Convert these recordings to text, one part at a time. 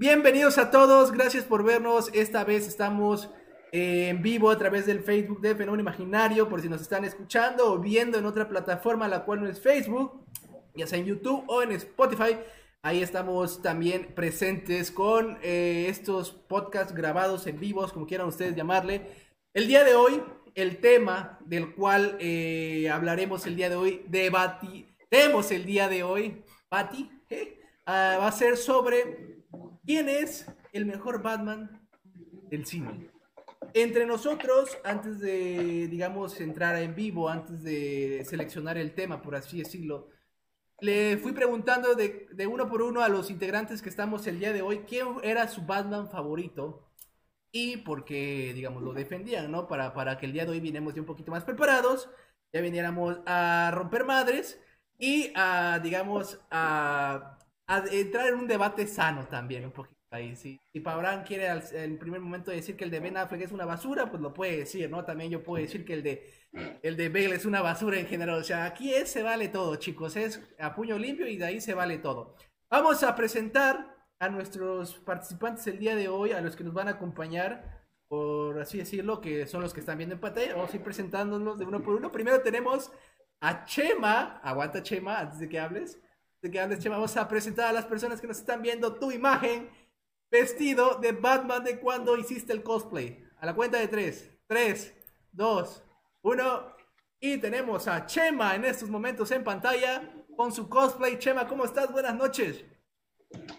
Bienvenidos a todos, gracias por vernos. Esta vez estamos en vivo a través del Facebook de Fenómeno Imaginario, por si nos están escuchando o viendo en otra plataforma, la cual no es Facebook, ya sea en YouTube o en Spotify. Ahí estamos también presentes con eh, estos podcasts grabados en vivos, como quieran ustedes llamarle. El día de hoy, el tema del cual eh, hablaremos el día de hoy, debatiremos el día de hoy, Bati, ah, va a ser sobre quién es el mejor Batman del cine. Entre nosotros, antes de, digamos, entrar en vivo, antes de seleccionar el tema, por así decirlo, le fui preguntando de, uno por uno a los integrantes que estamos el día de hoy quién era su Batman favorito y por qué, digamos, lo defendían, ¿no? Para, para que el día de hoy vinemos ya un poquito más preparados, ya viniéramos a romper madres y a, digamos, a, a entrar en un debate sano también, un poquito. Ahí, sí. Si Pabrán quiere en primer momento decir que el de Ben Affleck es una basura, pues lo puede decir, ¿no? También yo puedo decir que el de el de Bale es una basura en general. O sea, aquí es, se vale todo, chicos. Es a puño limpio y de ahí se vale todo. Vamos a presentar a nuestros participantes el día de hoy, a los que nos van a acompañar, por así decirlo, que son los que están viendo en pantalla. Vamos a ir presentándonos de uno por uno. Primero tenemos a Chema. Aguanta, Chema, antes de que hables. De que hables, Chema, vamos a presentar a las personas que nos están viendo tu imagen vestido de Batman de cuando hiciste el cosplay. A la cuenta de tres. Tres, dos, uno. Y tenemos a Chema en estos momentos en pantalla con su cosplay. Chema, ¿cómo estás? Buenas noches.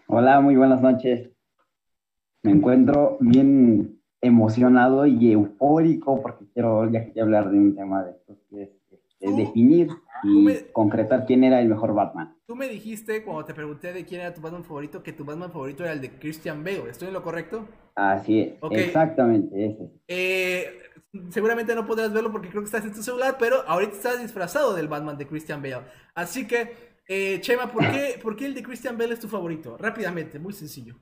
Hola, muy buenas noches. Me encuentro bien emocionado y eufórico porque quiero ya hablar de un tema de estos que es definir y concretar quién era el mejor Batman. Tú me dijiste cuando te pregunté de quién era tu Batman favorito que tu Batman favorito era el de Christian Bale. ¿Estoy en lo correcto? Así es, exactamente ese. Eh, seguramente no podrás verlo porque creo que estás en tu celular, pero ahorita estás disfrazado del Batman de Christian Bale. Así que, eh, Chema, ¿por qué, ¿por qué el de Christian Bale es tu favorito? Rápidamente, muy sencillo.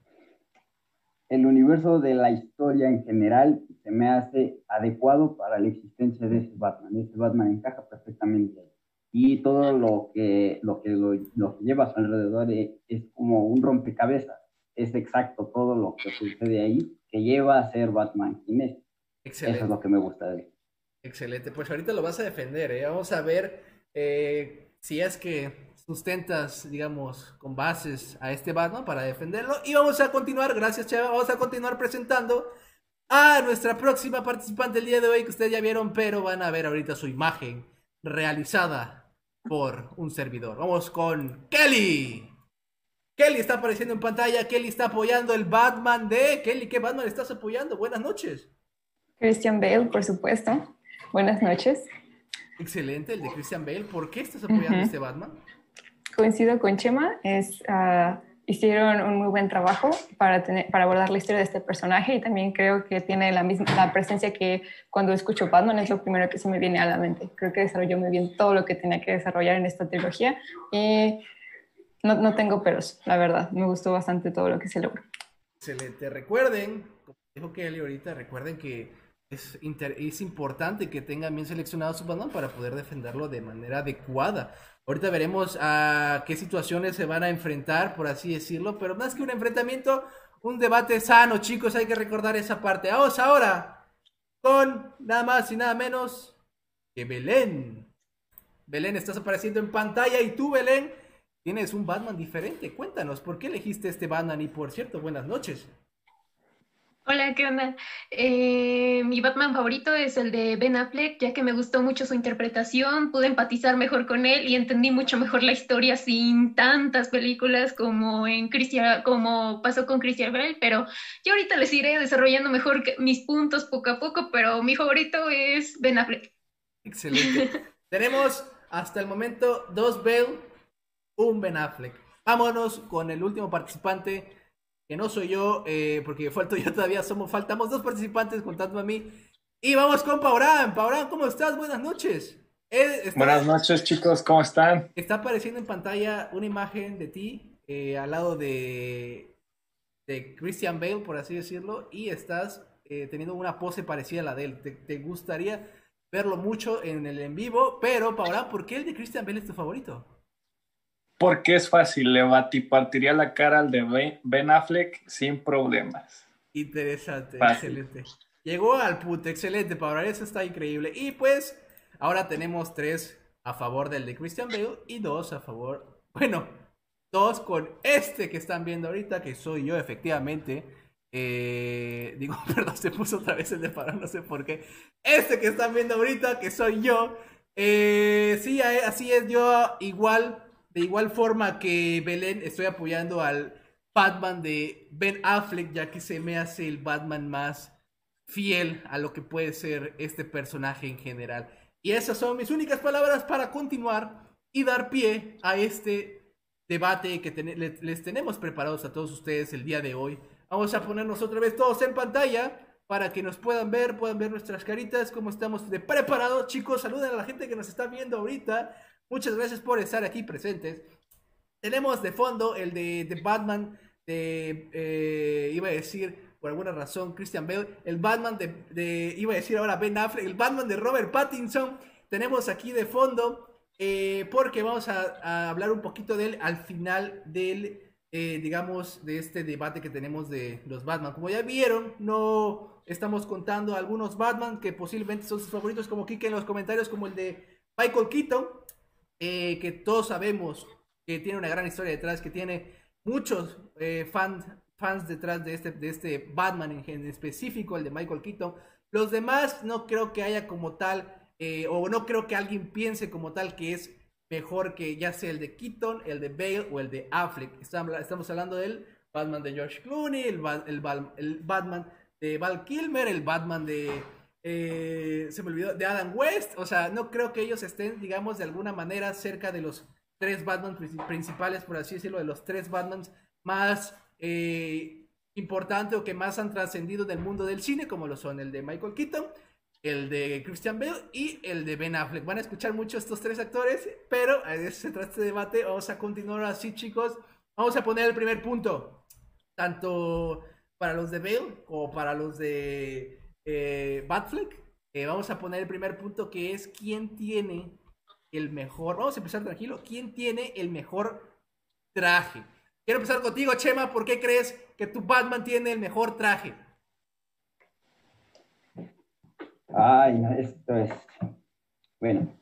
El universo de la historia en general se me hace adecuado para la existencia de ese Batman. Ese Batman encaja perfectamente. Y todo lo que, lo que, lo, que lleva a su alrededor es, es como un rompecabezas. Es exacto todo lo que sucede ahí que lleva a ser Batman quien es. Excelente. Eso es lo que me gusta de él. Excelente, pues ahorita lo vas a defender, ¿eh? Vamos a ver eh, si es que sustentas, digamos, con bases a este Batman para defenderlo. Y vamos a continuar, gracias Chava, vamos a continuar presentando a nuestra próxima participante el día de hoy que ustedes ya vieron, pero van a ver ahorita su imagen realizada por un servidor. Vamos con Kelly. Kelly está apareciendo en pantalla, Kelly está apoyando el Batman de... Kelly, ¿qué Batman estás apoyando? Buenas noches. Christian Bale, por supuesto. Buenas noches. Excelente, el de Christian Bale. ¿Por qué estás apoyando este Batman? Coincido con Chema, es, ah, hicieron un muy buen trabajo para, tener, para abordar la historia de este personaje y también creo que tiene la misma la presencia que cuando escucho Batman es lo primero que se me viene a la mente. Creo que desarrolló muy bien todo lo que tenía que desarrollar en esta trilogía y no, no tengo peros, la verdad. Me gustó bastante todo lo que se logró. Excelente. Recuerden, como dijo Kelly ahorita, recuerden que es, es importante que tengan bien seleccionado su Batman para poder defenderlo de manera adecuada. Ahorita veremos a qué situaciones se van a enfrentar, por así decirlo, pero más que un enfrentamiento, un debate sano, chicos, hay que recordar esa parte. Vamos ahora con nada más y nada menos que Belén. Belén, estás apareciendo en pantalla y tú, Belén, tienes un Batman diferente. Cuéntanos, ¿por qué elegiste este Batman? Y por cierto, buenas noches. Hola, ¿qué onda? Eh, mi Batman favorito es el de Ben Affleck, ya que me gustó mucho su interpretación, pude empatizar mejor con él y entendí mucho mejor la historia sin tantas películas como en Christian, como pasó con Christian Bale, pero yo ahorita les iré desarrollando mejor mis puntos poco a poco, pero mi favorito es Ben Affleck. Excelente. Tenemos hasta el momento dos Bale, un Ben Affleck. Vámonos con el último participante que no soy yo, eh, porque falto yo todavía, somos, faltamos dos participantes contando a mí. Y vamos con Paurán. Paurán, ¿cómo estás? Buenas noches. Buenas noches, chicos, ¿cómo están? Está apareciendo en pantalla una imagen de ti eh, al lado de, de Christian Bale, por así decirlo, y estás eh, teniendo una pose parecida a la de él. Te, gustaría verlo mucho en el en vivo, pero Paurán, ¿por qué el de Christian Bale es tu favorito? Porque es fácil, le partiría la cara al de Ben Affleck sin problemas. Interesante, excelente. Llegó al punto, excelente, Pablo, eso está increíble. Y pues, ahora tenemos tres a favor del de Christian Bale y dos a favor, bueno, dos con este que están viendo ahorita, que soy yo efectivamente. Eh, digo, perdón, se puso otra vez el de Pablo, no sé por qué. Este que están viendo ahorita, que soy yo. Eh, sí, así es, yo igual, de igual forma que Belén, estoy apoyando al Batman de Ben Affleck, ya que se me hace el Batman más fiel a lo que puede ser este personaje en general. Y esas son mis únicas palabras para continuar y dar pie a este debate que les, tenemos preparados a todos ustedes el día de hoy. Vamos a ponernos otra vez todos en pantalla para que nos puedan ver, puedan ver nuestras caritas, cómo estamos de preparados. Chicos, saluden a la gente que nos está viendo ahorita. Muchas gracias por estar aquí presentes. Tenemos de fondo el de, de Batman, de, eh, iba a decir, por alguna razón, Christian Bale, el Batman de, iba a decir ahora Ben Affleck, el Batman de Robert Pattinson, tenemos aquí de fondo, eh, porque vamos a, hablar un poquito de él al final del, eh, digamos, de este debate que tenemos de los Batman. Como ya vieron, no estamos contando algunos Batman que posiblemente son sus favoritos, como Kike en los comentarios, como el de Michael Keaton, eh, que todos sabemos que tiene una gran historia detrás, que tiene muchos fans fans detrás de este, de este Batman en, específico, el de Michael Keaton. Los demás no creo que haya como tal, eh, o no creo que alguien piense como tal que es mejor que ya sea el de Keaton, el de Bale o el de Affleck. Estamos hablando del Batman de George Clooney, el, el Batman de Val Kilmer, el Batman de... Eh, se me olvidó, de Adam West. O sea, no creo que ellos estén, digamos, de alguna manera cerca de los tres Batman principales, por así decirlo, de los tres Batmans más eh, importante o que más han trascendido del mundo del cine, como lo son el de Michael Keaton, el de Christian Bale y el de Ben Affleck. Van a escuchar mucho estos tres actores, pero a se trata este debate. Vamos a continuar así, chicos. Vamos a poner el primer punto, tanto para los de Bale como para los de eh, Batfleck. Eh, vamos a poner el primer punto que es quién tiene el mejor. Vamos a empezar tranquilo. ¿Quién tiene el mejor traje? Quiero empezar contigo, Chema. ¿Por qué crees que tu Batman tiene el mejor traje? Ay, esto es. Bueno,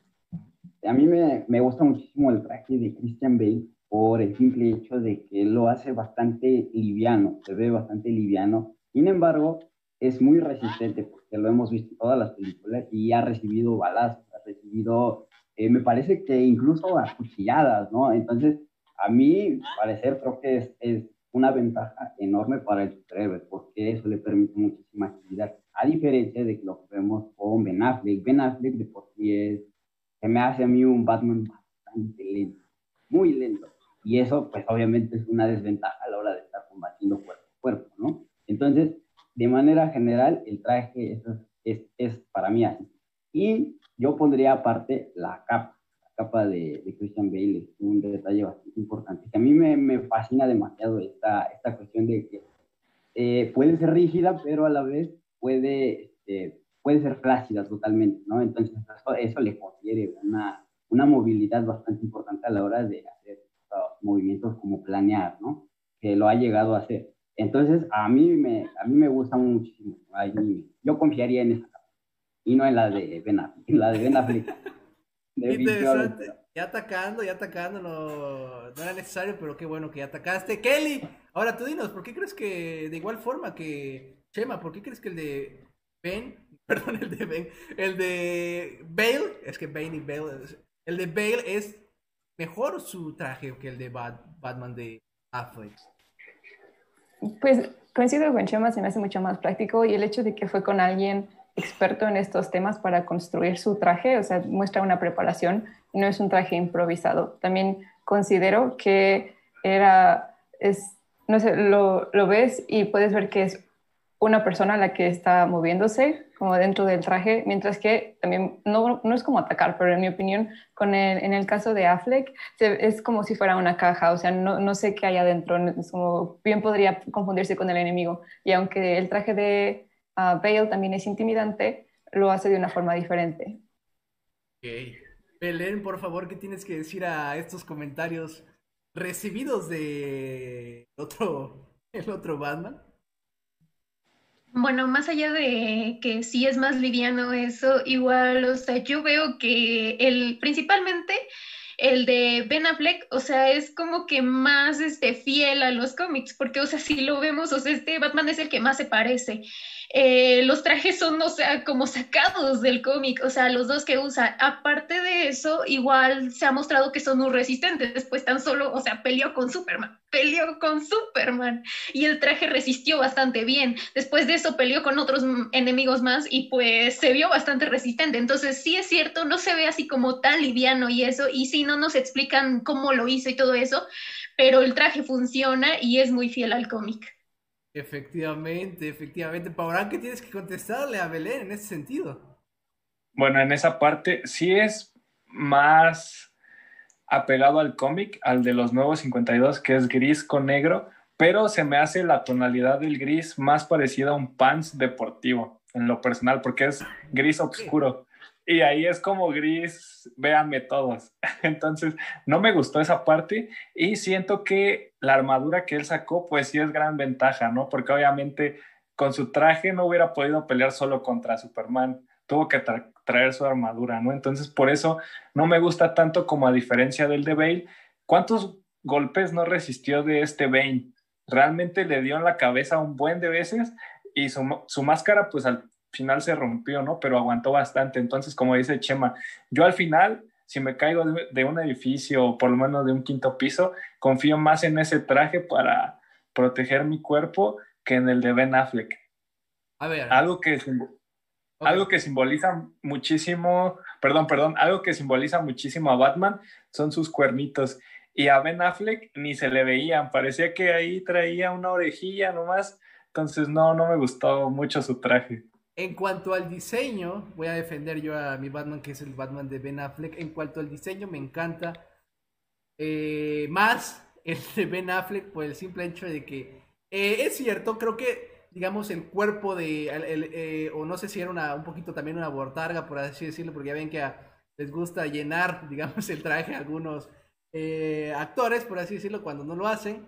a mí me, me, gusta muchísimo el traje de Christian Bale por el simple hecho de que lo hace bastante liviano, se ve bastante liviano. Sin embargo, es muy resistente porque lo hemos visto en todas las películas y ha recibido balazos, ha recibido, eh, me parece que incluso a cuchilladas, ¿no? Entonces, a mí parecer creo que es, es, una ventaja enorme para el superhéroe, porque eso le permite muchísima actividad, a diferencia de lo que vemos con Ben Affleck. Ben Affleck de por sí es, se me hace a mí un Batman bastante lento, muy lento, y eso pues obviamente es una desventaja a la hora de estar combatiendo cuerpo a cuerpo, ¿no? Entonces, de manera general, el traje es, es, es para mí así. Y yo pondría aparte la capa capa de, Christian Bale es un detalle bastante importante, que a mí me, me fascina demasiado esta, esta cuestión de que eh, puede ser rígida, pero a la vez puede, este, puede ser flácida totalmente, ¿no? Entonces eso, eso le confiere una, una movilidad bastante importante a la hora de hacer movimientos como planear, ¿no? Que lo ha llegado a hacer. Entonces, a mí me, a mí me gusta muchísimo. yo confiaría en esa y no en la de Ben Affleck. En la de Ben Affleck Interesante. Ya atacando, ya atacando, no, no, era necesario, pero qué bueno que ya atacaste. Kelly, ahora tú dinos, ¿por qué crees que de igual forma que Chema, ¿por qué crees que el de Ben, perdón, el de Ben, el de Bale, es que Bane y Bale, el de Bale es mejor su traje que el de Batman de Affleck? Pues coincido con Chema, se me hace mucho más práctico y el hecho de que fue con alguien experto en estos temas para construir su traje, o sea, muestra una preparación no es un traje improvisado. También considero que era, es, no sé, lo, lo ves y puedes ver que es una persona la que está moviéndose como dentro del traje, mientras que también no, no es como atacar, pero en mi opinión, con el, en el caso de Affleck, es como si fuera una caja, o sea, no, no sé qué hay adentro, es como, bien podría confundirse con el enemigo. Y aunque el traje de uh, Bale también es intimidante, lo hace de una forma diferente. Ok. Belén, por favor, ¿qué tienes que decir a estos comentarios recibidos de otro, el otro Batman? Bueno, más allá de que sí es más liviano eso, igual, o sea, yo veo que el, principalmente el de Ben Affleck, o sea, es como que más este, fiel a los cómics, porque, o sea, si lo vemos, o sea, este Batman es el que más se parece. Eh, los trajes son, o sea, como sacados del cómic, o sea, los dos que usa. Aparte de eso, igual se ha mostrado que son muy resistentes, después tan solo, o sea, peleó con Superman, peleó con Superman y el traje resistió bastante bien. Después de eso peleó con otros enemigos más y pues se vio bastante resistente. Entonces, sí es cierto, no se ve así como tan liviano y eso, y sí no nos explican cómo lo hizo y todo eso, pero el traje funciona y es muy fiel al cómic. Efectivamente, efectivamente. Paurán, ¿qué tienes que contestarle a Belén en ese sentido? Bueno, en esa parte sí es más apegado al cómic, al de los nuevos 52, que es gris con negro, pero se me hace la tonalidad del gris más parecida a un pants deportivo, en lo personal, porque es gris oscuro. Y ahí es como gris, véanme todos. Entonces, no me gustó esa parte y siento que la armadura que él sacó, pues sí es gran ventaja, ¿no? Porque obviamente con su traje no hubiera podido pelear solo contra Superman, tuvo que traer su armadura, ¿no? Entonces, por eso no me gusta tanto como a diferencia del de Bale. ¿Cuántos golpes no resistió de este Bane? Realmente le dio en la cabeza un buen de veces y su, su máscara, pues al final se rompió, ¿no? Pero aguantó bastante. Entonces, como dice Chema, yo al final, si me caigo de, un edificio o por lo menos de un quinto piso, confío más en ese traje para proteger mi cuerpo que en el de Ben Affleck. A ver. Algo que, algo que simboliza muchísimo, perdón, perdón, algo que simboliza muchísimo a Batman son sus cuernitos. Y a Ben Affleck ni se le veían, parecía que ahí traía una orejilla nomás. Entonces, no, no me gustó mucho su traje. En cuanto al diseño, voy a defender yo a mi Batman, que es el Batman de Ben Affleck. En cuanto al diseño, me encanta eh, más el de Ben Affleck por el simple hecho de que eh, es cierto, creo que, digamos, el cuerpo de, eh, o no sé si era una, un poquito también una bortarga, por así decirlo, porque ya ven que les gusta llenar, digamos, el traje a algunos actores, por así decirlo, cuando no lo hacen.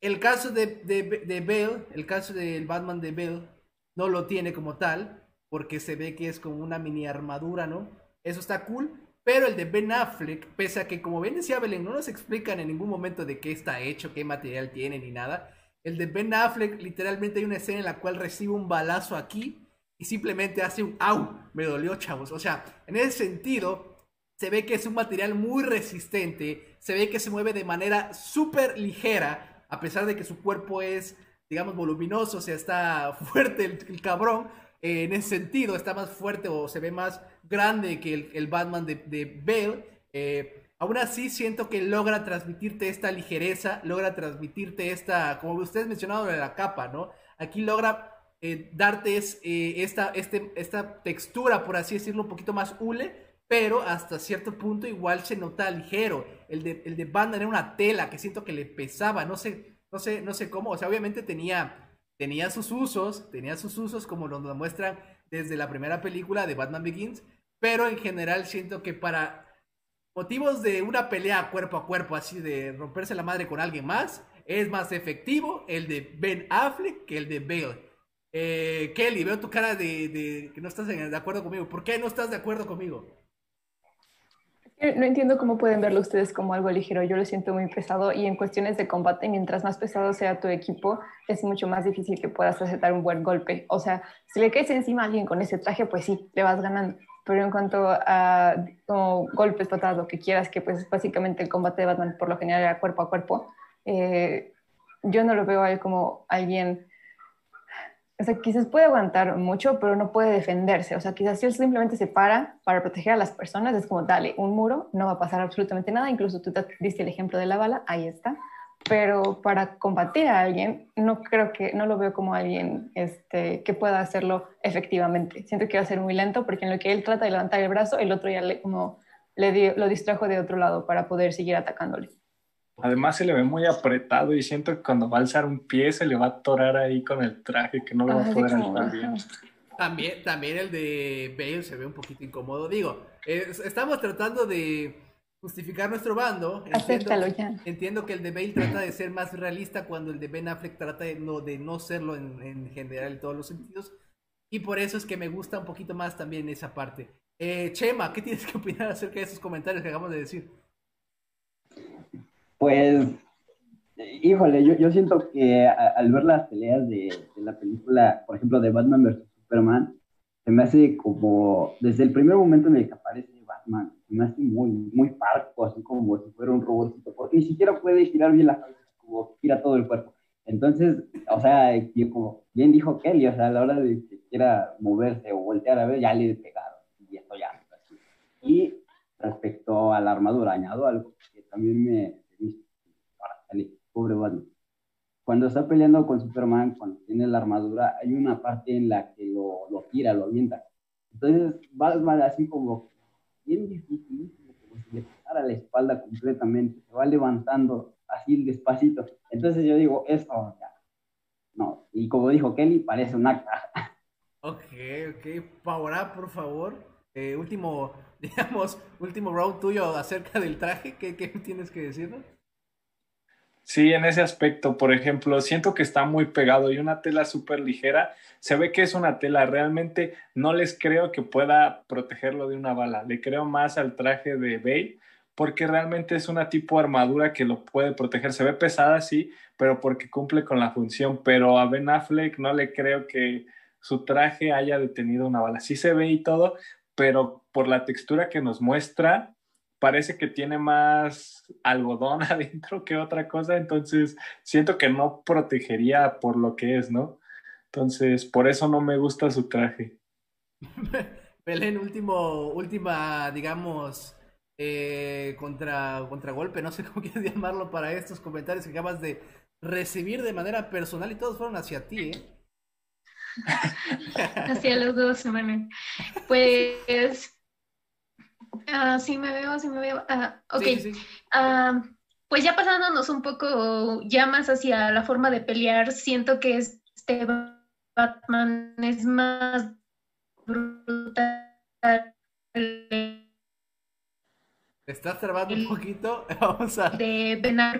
El caso de, de, de Bale, el caso del Batman de Bale, no lo tiene como tal, porque se ve que es como una mini armadura, ¿no? Eso está cool, pero el de Ben Affleck, pese a que como bien decía Belén, no nos explican en ningún momento de qué está hecho, qué material tiene ni nada, el de Ben Affleck literalmente hay una escena en la cual recibe un balazo aquí y simplemente hace un ¡au! Me dolió, chavos. O sea, en ese sentido, se ve que es un material muy resistente, se ve que se mueve de manera súper ligera, a pesar de que su cuerpo es digamos, voluminoso, o sea, está fuerte el, cabrón. Eh, en ese sentido, está más fuerte o se ve más grande que el, Batman de, de Bale. Eh, aún así, siento que logra transmitirte esta ligereza, logra transmitirte esta, como ustedes mencionaron de la capa, ¿no? Aquí logra eh, darte esta, este, esta textura, por así decirlo, un poquito más hule, pero hasta cierto punto igual se nota ligero. El de, el de Batman era una tela que siento que le pesaba, no sé no sé, no sé cómo, o sea, obviamente tenía, tenía sus usos, tenía sus usos como nos lo muestran desde la primera película de Batman Begins, pero en general siento que para motivos de una pelea cuerpo a cuerpo, así de romperse la madre con alguien más, es más efectivo el de Ben Affleck que el de Bale. Eh, Kelly, veo tu cara de, de que no estás de acuerdo conmigo. ¿Por qué no estás de acuerdo conmigo? No entiendo cómo pueden verlo ustedes como algo ligero. Yo lo siento muy pesado y en cuestiones de combate, mientras más pesado sea tu equipo, es mucho más difícil que puedas aceptar un buen golpe. O sea, si le caes encima a alguien con ese traje, pues sí, le vas ganando. Pero en cuanto a golpes, patadas, lo que quieras, que pues básicamente el combate de Batman por lo general era cuerpo a cuerpo, eh, yo no lo veo a él como alguien o sea, quizás puede aguantar mucho, pero no puede defenderse. O sea, quizás si él simplemente se para para proteger a las personas, es como, dale, un muro, no va a pasar absolutamente nada. Incluso tú te diste el ejemplo de la bala, ahí está. Pero para combatir a alguien, no creo que, no lo veo como alguien este, que pueda hacerlo efectivamente. Siento que va a ser muy lento porque en lo que él trata de levantar el brazo, el otro ya le, como, le lo distrajo de otro lado para poder seguir atacándole. Además se le ve muy apretado y siento que cuando va a alzar un pie se le va a atorar ahí con el traje que no lo va a poder alzar bien. También, también el de Bale se ve un poquito incómodo. Digo, estamos tratando de justificar nuestro bando. Acéptalo ya. Entiendo que el de Bale trata de ser más realista cuando el de Ben Affleck trata de no, de no serlo en, en general en todos los sentidos. Y por eso es que me gusta un poquito más también esa parte. Eh, Chema, ¿qué tienes que opinar acerca de esos comentarios que acabamos de decir? Pues, híjole, yo, yo siento que al ver las peleas de, la película, por ejemplo, de Batman vs. Superman, se me hace como, desde el primer momento en el que aparece Batman, se me hace muy, muy parco, así como si fuera un robotito, porque ni siquiera puede girar bien la cabeza, como gira todo el cuerpo. Entonces, o sea, como bien dijo Kelly, o sea, a la hora de que quiera moverse o voltear a ver, ya le pegaron, y esto ya. Y respecto a la armadura, añado algo que también me pobre Batman. Cuando está peleando con Superman, cuando tiene la armadura, hay una parte en la que lo, lo tira, lo avienta. Entonces, Batman así como bien difícil, como si le pasara la espalda completamente, se va levantando así despacito. Entonces yo digo, eso ya, no. Y como dijo Kelly, parece una caja. Ok, ok. Paura, por favor. Eh, último, digamos, último round tuyo acerca del traje. ¿Qué, qué tienes que decirnos? Sí, en ese aspecto, por ejemplo, siento que está muy pegado y una tela súper ligera. Se ve que es una tela, realmente no les creo que pueda protegerlo de una bala. Le creo más al traje de Bale porque realmente es una tipo de armadura que lo puede proteger. Se ve pesada, sí, pero porque cumple con la función. Pero a Ben Affleck no le creo que su traje haya detenido una bala. Sí se ve y todo, pero por la textura que nos muestra, parece que tiene más algodón adentro que otra cosa, entonces siento que no protegería por lo que es, ¿no? Entonces, por eso no me gusta su traje. Belén, último, última, digamos, eh, contra, contragolpe, no sé cómo quieres llamarlo para estos comentarios que acabas de recibir de manera personal y todos fueron hacia ti, ¿eh? hacia los dos, Manuel. Pues Ah, sí me veo, sí me veo. Ah, ok. Ah, pues ya pasándonos un poco ya más hacia la forma de pelear, siento que este Batman es más brutal. estás trabando un poquito? Vamos a... De Ben A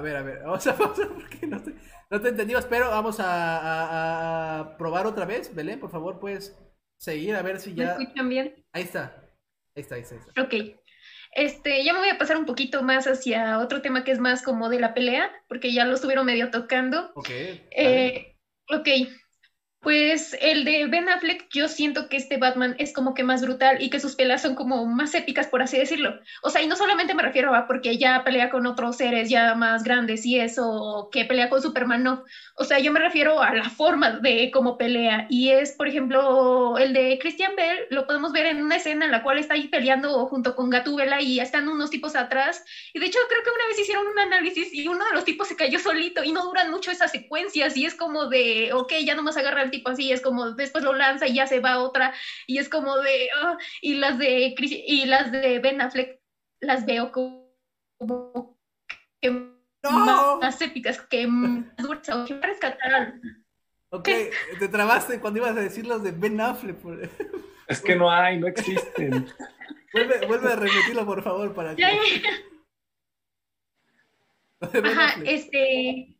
ver, a ver, vamos a pasar porque no te, no te entendimos, pero vamos a, a probar otra vez. Belén, por favor, pues seguir a ver si ya. ¿Me escuchan bien? Ahí está. Ahí está, ahí está, ahí está. Ok. Este, ya me voy a pasar un poquito más hacia otro tema que es más como de la pelea, porque ya lo estuvieron medio tocando. Ok. Eh, ok. Pues el de Ben Affleck, yo siento que este Batman es como que más brutal y que sus peleas son como más épicas, por así decirlo. O sea, y no solamente me refiero a porque ya pelea con otros seres ya más grandes y eso, que pelea con Superman, no. O sea, yo me refiero a la forma de cómo pelea. Y es, por ejemplo, el de Christian Bell, lo podemos ver en una escena en la cual está ahí peleando junto con Gatúbela y están unos tipos atrás. Y de hecho, creo que una vez hicieron un análisis y uno de los tipos se cayó solito y no duran mucho esas secuencias. Y es como de, ok, ya nomás agarra el tipo así, es como después lo lanza y ya se va otra. Y es como de, ah, y las de, y las de Ben Affleck las veo como, no. más épicas que más rescatar Ok, te trabaste cuando ibas a decir los de Ben Affleck. Es que no hay, no existen. vuelve, vuelve a repetirlo, por favor, para que... Ajá, este...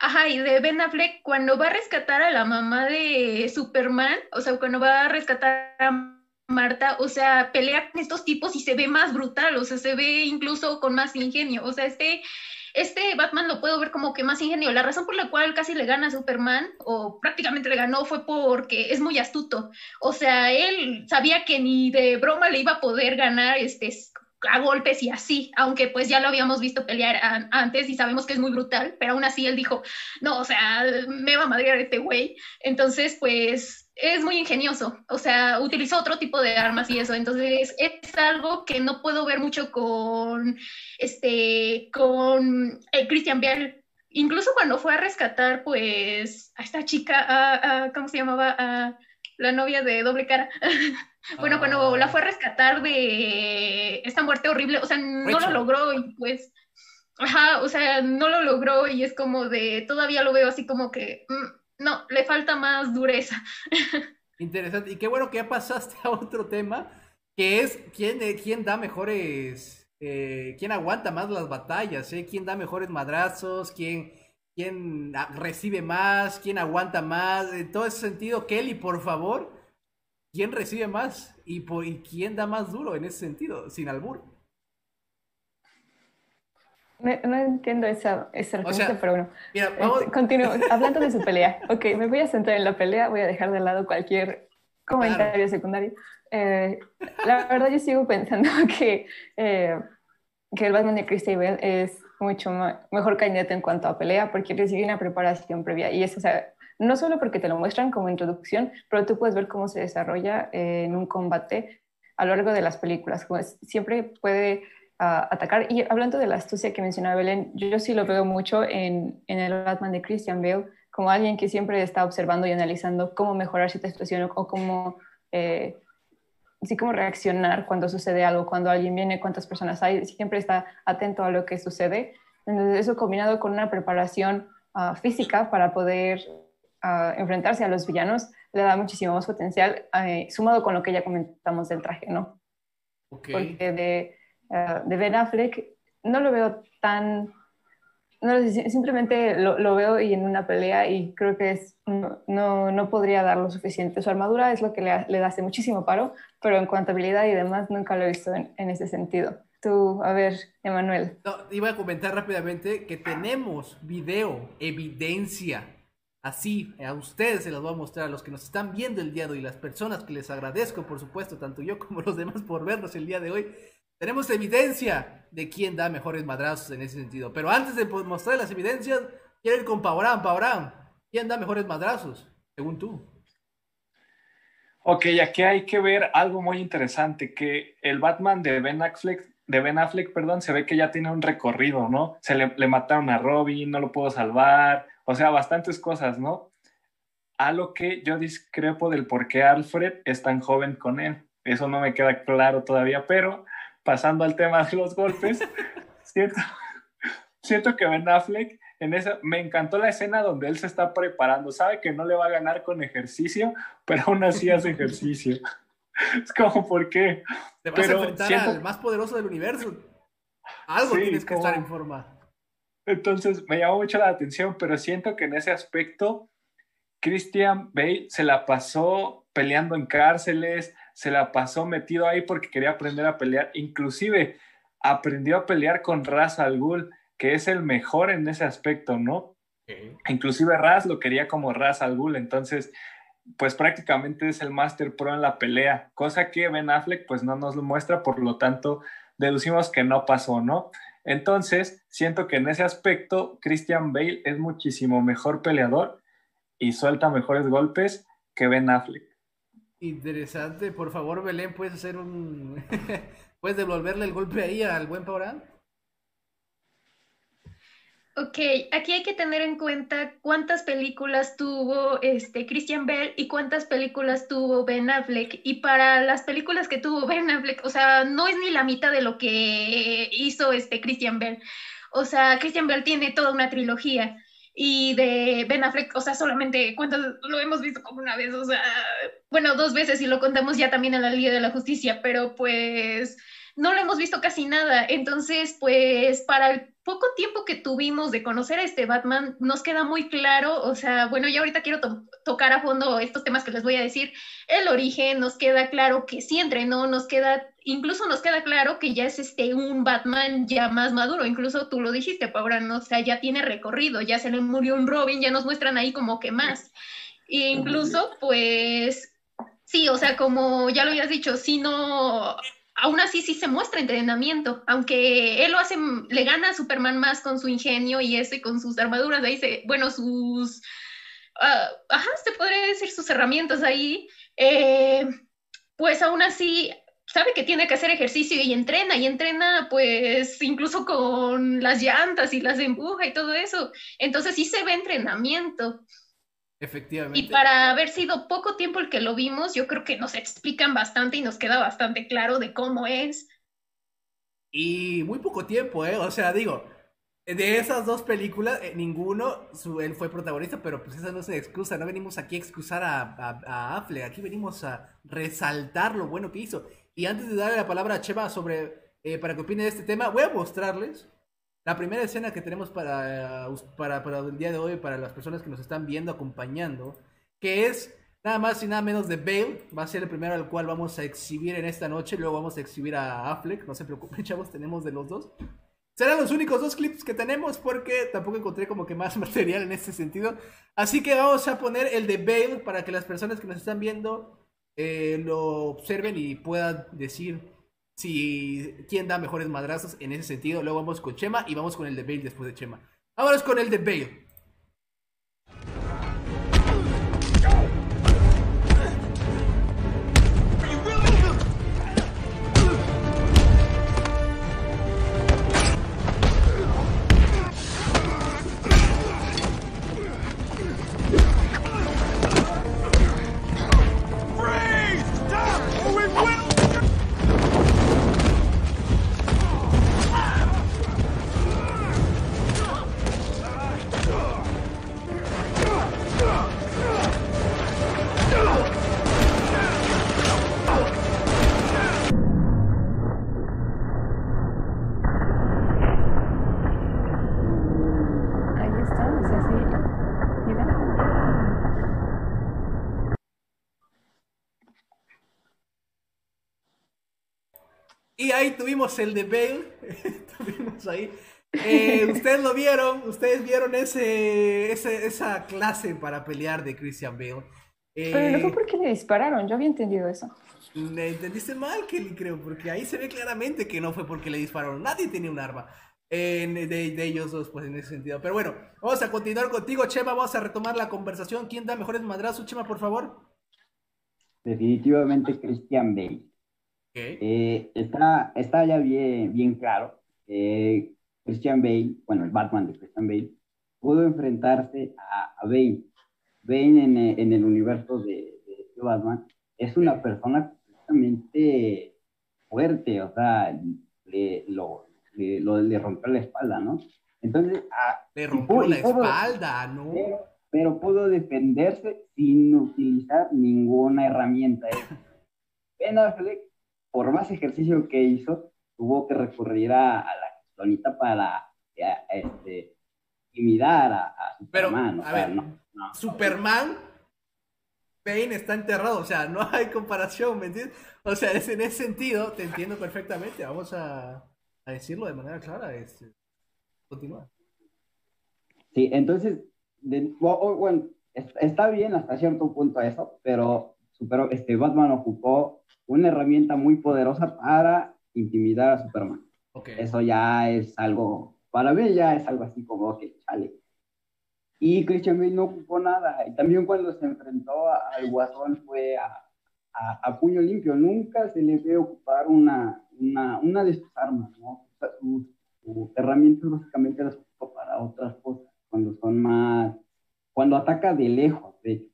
Ajá, y de Ben Affleck, cuando va a rescatar a la mamá de Superman, o sea, cuando va a rescatar a Marta, o sea, pelea con estos tipos y se ve más brutal, o sea, se ve incluso con más ingenio, o sea, este este Batman lo puedo ver como que más ingenio. La razón por la cual casi le gana a Superman, o prácticamente le ganó, fue porque es muy astuto. O sea, él sabía que ni de broma le iba a poder ganar este, a golpes y así, aunque pues ya lo habíamos visto pelear antes y sabemos que es muy brutal, pero aún así él dijo, no, o sea, me va a madrear este güey. Entonces, pues es muy ingenioso, o sea, utilizó otro tipo de armas y eso, entonces es algo que no puedo ver mucho con, este, con eh, Christian Bale. Incluso cuando fue a rescatar, pues, a esta chica, a, ¿cómo se llamaba? La novia de doble cara. bueno, cuando la fue a rescatar de esta muerte horrible, o sea, no lo logró y pues, ajá, o sea, no lo logró y es como de, todavía lo veo así como que... Mm, no, le falta más dureza. Interesante. Y qué bueno que ya pasaste a otro tema, que es quién, eh, quién da mejores, eh, quién aguanta más las batallas, ¿eh? quién da mejores madrazos, quién, quién recibe más, quién aguanta más, en todo ese sentido, Kelly, por favor, ¿quién recibe más y, y quién da más duro en ese sentido, sin albur? No, entiendo esa, esa pero bueno. Mira, este, Continúo hablando de su pelea. Ok, me voy a centrar en la pelea, voy a dejar de lado cualquier comentario secundario. Eh, la verdad, yo sigo pensando que, eh, que el Batman de Christian Bale es mucho mejor candidato en cuanto a pelea porque recibe una preparación previa. Y eso, o sea, no solo porque te lo muestran como introducción, pero tú puedes ver cómo se desarrolla en un combate a lo largo de las películas. Como siempre puede atacar. Y hablando de la astucia que mencionaba Belén, yo, sí lo veo mucho en, en, el Batman de Christian Bale, como alguien que siempre está observando y analizando cómo mejorar cierta situación o, cómo, eh, sí, cómo reaccionar cuando sucede algo, cuando alguien viene, cuántas personas hay, siempre está atento a lo que sucede. Entonces, eso combinado con una preparación ah, física para poder ah, enfrentarse a los villanos, le da muchísimo más potencial, eh, sumado con lo que ya comentamos del traje, ¿no? Porque de eh, de Ben Affleck no lo veo tan... No, simplemente lo, lo, veo y en una pelea y creo que es, no, no, podría dar lo suficiente. Su armadura es lo que le, le hace muchísimo paro, pero en cuanto a habilidad y demás nunca lo he visto en, en ese sentido. Tú, a ver, Emanuel. No, iba a comentar rápidamente que tenemos video, evidencia. Así, a ustedes se los voy a mostrar, a los que nos están viendo el día de hoy, las personas que les agradezco, por supuesto, tanto yo como los demás por vernos el día de hoy. Tenemos evidencia de quién da mejores madrazos en ese sentido. Pero antes de mostrar las evidencias, quiero ir con Paurán. Paurán, ¿quién da mejores madrazos, según tú? Ok, aquí hay que ver algo muy interesante, que el Batman de Ben Affleck, de Ben Affleck, perdón, se ve que ya tiene un recorrido, ¿no? Se le, le mataron a Robin, no lo puedo salvar, o sea, bastantes cosas, ¿no? A lo que yo discrepo del por qué Alfred es tan joven con él. Eso no me queda claro todavía, pero pasando al tema de los golpes, siento, siento que Ben Affleck en esa, me encantó la escena donde él se está preparando, sabe que no le va a ganar con ejercicio, pero aún así hace ejercicio. Es como, ¿por qué? Te vas a enfrentar al más poderoso del universo. Algo tienes que estar en forma. Entonces, me llamó mucho la atención, pero siento que en ese aspecto, Christian Bale se la pasó peleando en cárceles, se la pasó metido ahí porque quería aprender a pelear. Inclusive aprendió a pelear con Raz Al Ghul, que es el mejor en ese aspecto, ¿no? Inclusive Raz lo quería como Raz Al Ghul, entonces pues prácticamente es el Master Pro en la pelea, cosa que Ben Affleck pues no nos lo muestra, por lo tanto deducimos que no pasó, ¿no? Entonces, siento que en ese aspecto Christian Bale es muchísimo mejor peleador y suelta mejores golpes que Ben Affleck. Interesante. Por favor, Belén, ¿puedes hacer un... ¿Puedes devolverle el golpe ahí al buen Paurán? Ok, aquí hay que tener en cuenta cuántas películas tuvo este Christian Bell y cuántas películas tuvo Ben Affleck. Y para las películas que tuvo Ben Affleck, o sea, no es ni la mitad de lo que hizo este Christian Bell. O sea, Christian Bell tiene toda una trilogía y de Ben Affleck, o sea, solamente cuántas lo hemos visto como una vez, o sea, bueno, dos veces y lo contamos ya también en la Liga de la Justicia, pero pues no lo hemos visto casi nada. Entonces, pues para el poco tiempo que tuvimos de conocer a este Batman, nos queda muy claro, o sea, bueno, yo ahorita quiero tocar a fondo estos temas que les voy a decir, el origen, nos queda claro que sí entrenó, nos queda, incluso nos queda claro que ya es este un Batman ya más maduro, incluso tú lo dijiste, Paula, ¿no? o sea, ya tiene recorrido, ya se le murió un Robin, ya nos muestran ahí como que más. E incluso, pues, sí, o sea, como ya lo habías dicho, si no aún así sí se muestra entrenamiento, aunque él lo hace, le gana a Superman más con su ingenio y ese con sus armaduras, ahí se, bueno, sus, uh, ajá, se podría decir sus herramientas ahí, eh, pues aún así sabe que tiene que hacer ejercicio y entrena, y entrena pues incluso con las llantas y las empuja y todo eso, entonces sí se ve entrenamiento. Efectivamente. Y para haber sido poco tiempo el que lo vimos, yo creo que nos explican bastante y nos queda bastante claro de cómo es. Y muy poco tiempo, ¿eh? O sea, digo, De esas dos películas, eh, ninguno, su, él fue protagonista, pero pues esa no es una excusa, no venimos aquí a excusar a, a, a Affleck, aquí venimos a resaltar lo bueno que hizo. Y antes de darle la palabra a Cheva sobre, eh, para que opine de este tema, voy a mostrarles la primera escena que tenemos para, para, para el día de hoy, para las personas que nos están viendo, acompañando, que es nada más y nada menos de Bale, va a ser el primero al cual vamos a exhibir en esta noche, luego vamos a exhibir a Affleck, no se preocupen chavos, tenemos de los dos. Serán los únicos dos clips que tenemos porque tampoco encontré como que más material en este sentido. Así que vamos a poner el de Bale para que las personas que nos están viendo eh, lo observen y puedan decir si quién da mejores madrazos en ese sentido. Luego vamos con Chema y vamos con el de Bale después de Chema. Vámonos con el de Bale. Ahí tuvimos el de Bale. tuvimos ahí. Eh, ustedes lo vieron, ustedes vieron ese, esa clase para pelear de Christian Bale. Pero no fue eh, porque le dispararon, yo había entendido eso. Le entendiste mal, Kelly, creo, porque ahí se ve claramente que no fue porque le dispararon. Nadie tenía un arma de, de, ellos dos, pues en ese sentido. Pero bueno, vamos a continuar contigo, Chema. Vamos a retomar la conversación. ¿Quién da mejores madrazos, Chema, por favor? Definitivamente Christian Bale. Eh, está, está ya bien, bien claro. que Christian Bale, bueno, el Batman de Christian Bale, pudo enfrentarse a, a Bane. Bane en, en, el universo de, de este Batman es una persona completamente fuerte, o sea, le, lo, le, lo, le rompió la espalda, ¿no? Entonces, le rompió la espalda, ¿no? Pero, pudo defenderse sin utilizar ninguna herramienta. Ben Affleck por más ejercicio que hizo, tuvo que recurrir a, la sonita para este, intimidar a, Superman. Pero, a ver, Superman, Payne está enterrado, o sea, no hay comparación, ¿me entiendes? O sea, es, en ese sentido, te entiendo perfectamente, vamos a, decirlo de manera clara, este, continúa. Sí, entonces, bueno, está bien hasta cierto punto eso, pero super, este, Batman ocupó una herramienta muy poderosa para intimidar a Superman. Eso ya es algo, para mí ya es algo así como que chale. Y Christian Bale no ocupó nada. Y también cuando se enfrentó al Guasón fue a, a, puño limpio. Nunca se le ve ocupar una, una, una de sus armas, ¿no? Sus, herramientas básicamente las ocupa para otras cosas, cuando son más, cuando ataca de lejos, de hecho,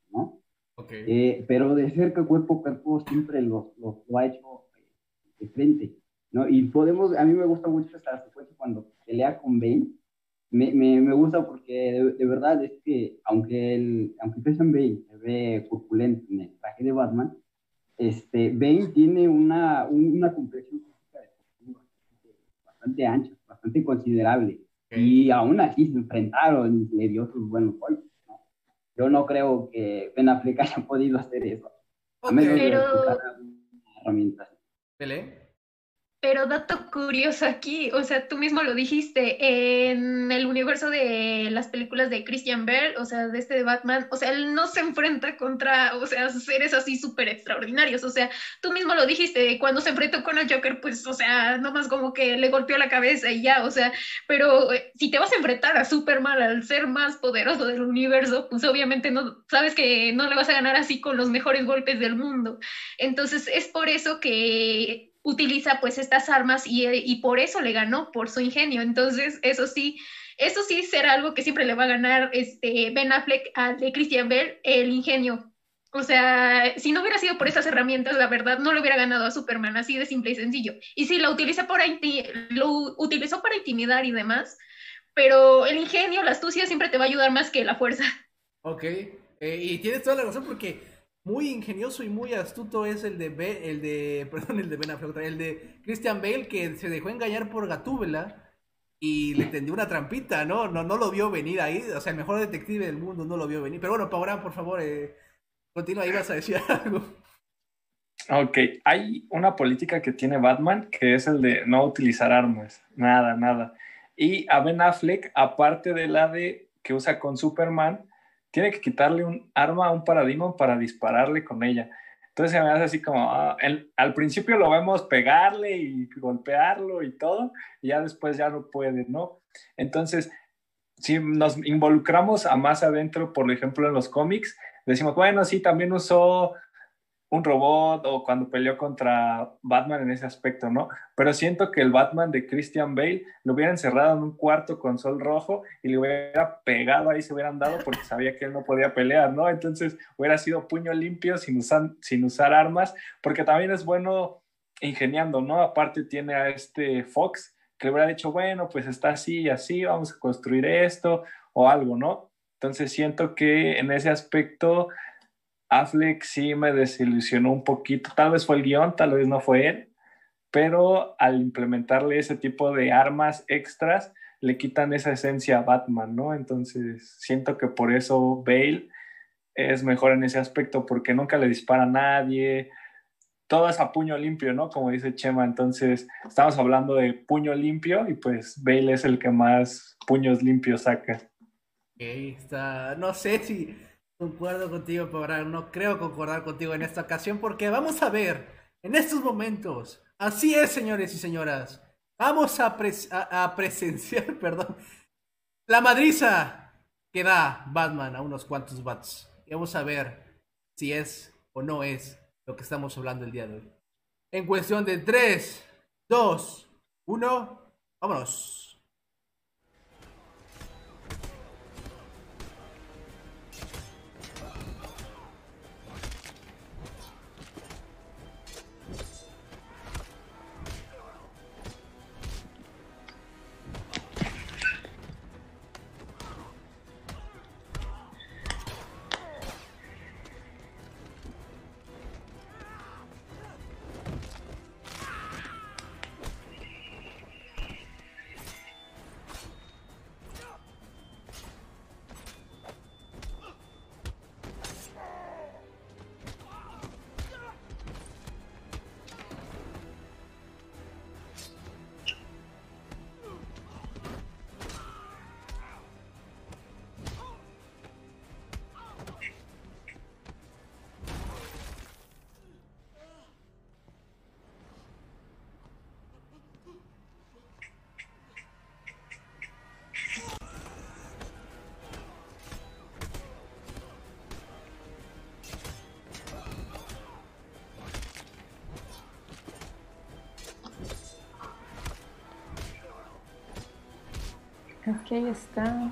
¿no? Eh, pero de cerca, cuerpo a cuerpo, siempre lo, lo, ha hecho eh, de frente, ¿no? Y podemos, a mí me gusta mucho esta secuencia cuando pelea con Bane, me, me, me gusta porque de, verdad es que, aunque, el, aunque Christian Bane se ve corpulento en el traje de Batman, este, Bane tiene una, una complexión bastante ancha, bastante considerable. Y aún así se enfrentaron y le dio sus buenos golpes yo no creo que Ben Affleck haya podido hacer eso. A menos pero... herramientas. Pero dato curioso aquí, o sea, tú mismo lo dijiste, en el universo de las películas de Christian Bale, o sea, de este de Batman, o sea, él no se enfrenta contra, o sea, seres así súper extraordinarios, o sea, tú mismo lo dijiste, cuando se enfrentó con el Joker, pues, o sea, nomás como que le golpeó la cabeza y ya, o sea, pero eh, si te vas a enfrentar a Superman, al ser más poderoso del universo, pues obviamente no, sabes que no le vas a ganar así con los mejores golpes del mundo. Entonces, es por eso que utiliza pues estas armas y, y, por eso le ganó, por su ingenio. Entonces, eso sí, eso sí será algo que siempre le va a ganar este Ben Affleck al de Christian Bell, el ingenio. O sea, si no hubiera sido por esas herramientas, la verdad, no le hubiera ganado a Superman, así de simple y sencillo. Y si lo utiliza por lo utilizó para intimidar y demás, pero el ingenio, la astucia siempre te va a ayudar más que la fuerza. Ok, eh, y tienes toda la razón porque muy ingenioso y muy astuto es el de el de perdón, el de Ben Affleck, el de Christian Bale que se dejó engañar por Gatúbela y le tendió una trampita, ¿no? No no lo vio venir ahí, o sea, el mejor detective del mundo no lo vio venir. Pero bueno, Paurán, por favor, eh, continúa, ahí vas a decir algo. Ok, hay una política que tiene Batman que es el de no utilizar armas, nada, nada. Y a Ben Affleck, aparte de la de que usa con Superman, tiene que quitarle un arma a un paradigma para dispararle con ella. Entonces se me hace así como, ah, al principio lo vemos pegarle y golpearlo y todo, y ya después ya no puede, ¿no? Entonces, si nos involucramos a más adentro, por ejemplo, en los cómics, decimos, bueno, sí, también usó un robot o cuando peleó contra Batman en ese aspecto, ¿no? Pero siento que el Batman de Christian Bale lo hubiera encerrado en un cuarto con sol rojo y le hubiera pegado ahí, se hubieran dado porque sabía que él no podía pelear, ¿no? Entonces hubiera sido puño limpio sin usar, sin usar armas, porque también es bueno ingeniando, ¿no? Aparte tiene a este Fox que le hubiera dicho, bueno, pues está así y así, vamos a construir esto o algo, ¿no? Entonces siento que en ese aspecto Affleck sí me desilusionó un poquito. Tal vez fue el guion, tal vez no fue él, pero al implementarle ese tipo de armas extras, le quitan esa esencia a Batman, ¿no? Entonces siento que por eso Bale es mejor en ese aspecto, porque nunca le dispara a nadie. Todo es a puño limpio, ¿no? Como dice Chema. Entonces, estamos hablando de puño limpio y pues Bale es el que más puños limpios saca. está. No sé si Concuerdo contigo, pero no creo concordar contigo en esta ocasión porque vamos a ver en estos momentos. Así es, señores y señoras. Vamos a, a, presenciar, perdón, la madriza que da Batman a unos cuantos bats. Y vamos a ver si es o no es lo que estamos hablando el día de hoy. En cuestión de 3, 2, 1, vámonos. Aquí está.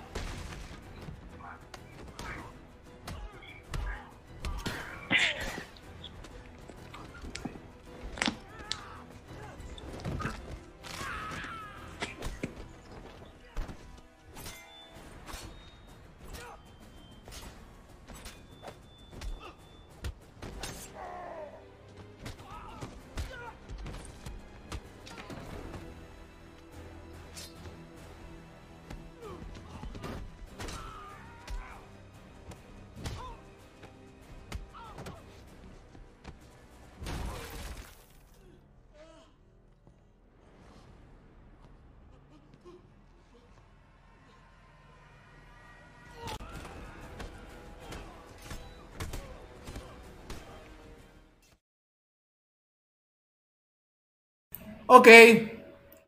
Ok.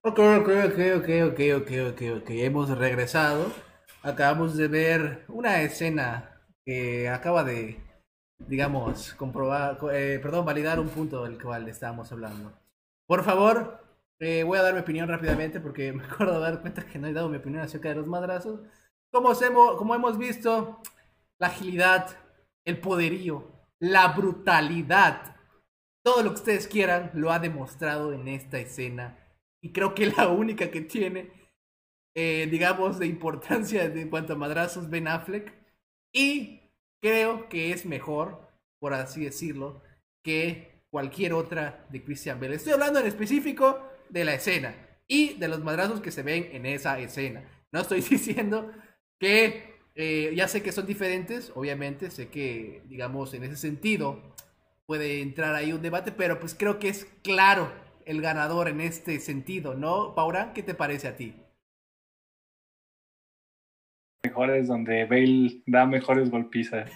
Ok, ok, ok, ok, ok, ok, ok. Hemos regresado. Acabamos de ver una escena que acaba de, digamos, comprobar, eh, perdón, validar un punto del cual estábamos hablando. Por favor, eh, voy a dar mi opinión rápidamente porque me acuerdo de dar cuenta que no he dado mi opinión acerca de los madrazos. Como hemos, como hemos visto, la agilidad, el poderío, la brutalidad todo lo que ustedes quieran lo ha demostrado en esta escena. Y creo que la única que tiene eh, digamos, de importancia de cuanto a madrazos Ben Affleck. Y creo que es mejor, por así decirlo, que cualquier otra de Christian Bale. Estoy hablando en específico de la escena y de los madrazos que se ven en esa escena. No estoy diciendo que eh, ya sé que son diferentes, obviamente, sé que, digamos, en ese sentido puede entrar ahí un debate, pero pues creo que es claro el ganador en este sentido, ¿no? Paura, ¿qué te parece a ti? Mejores donde Bale da mejores golpizas.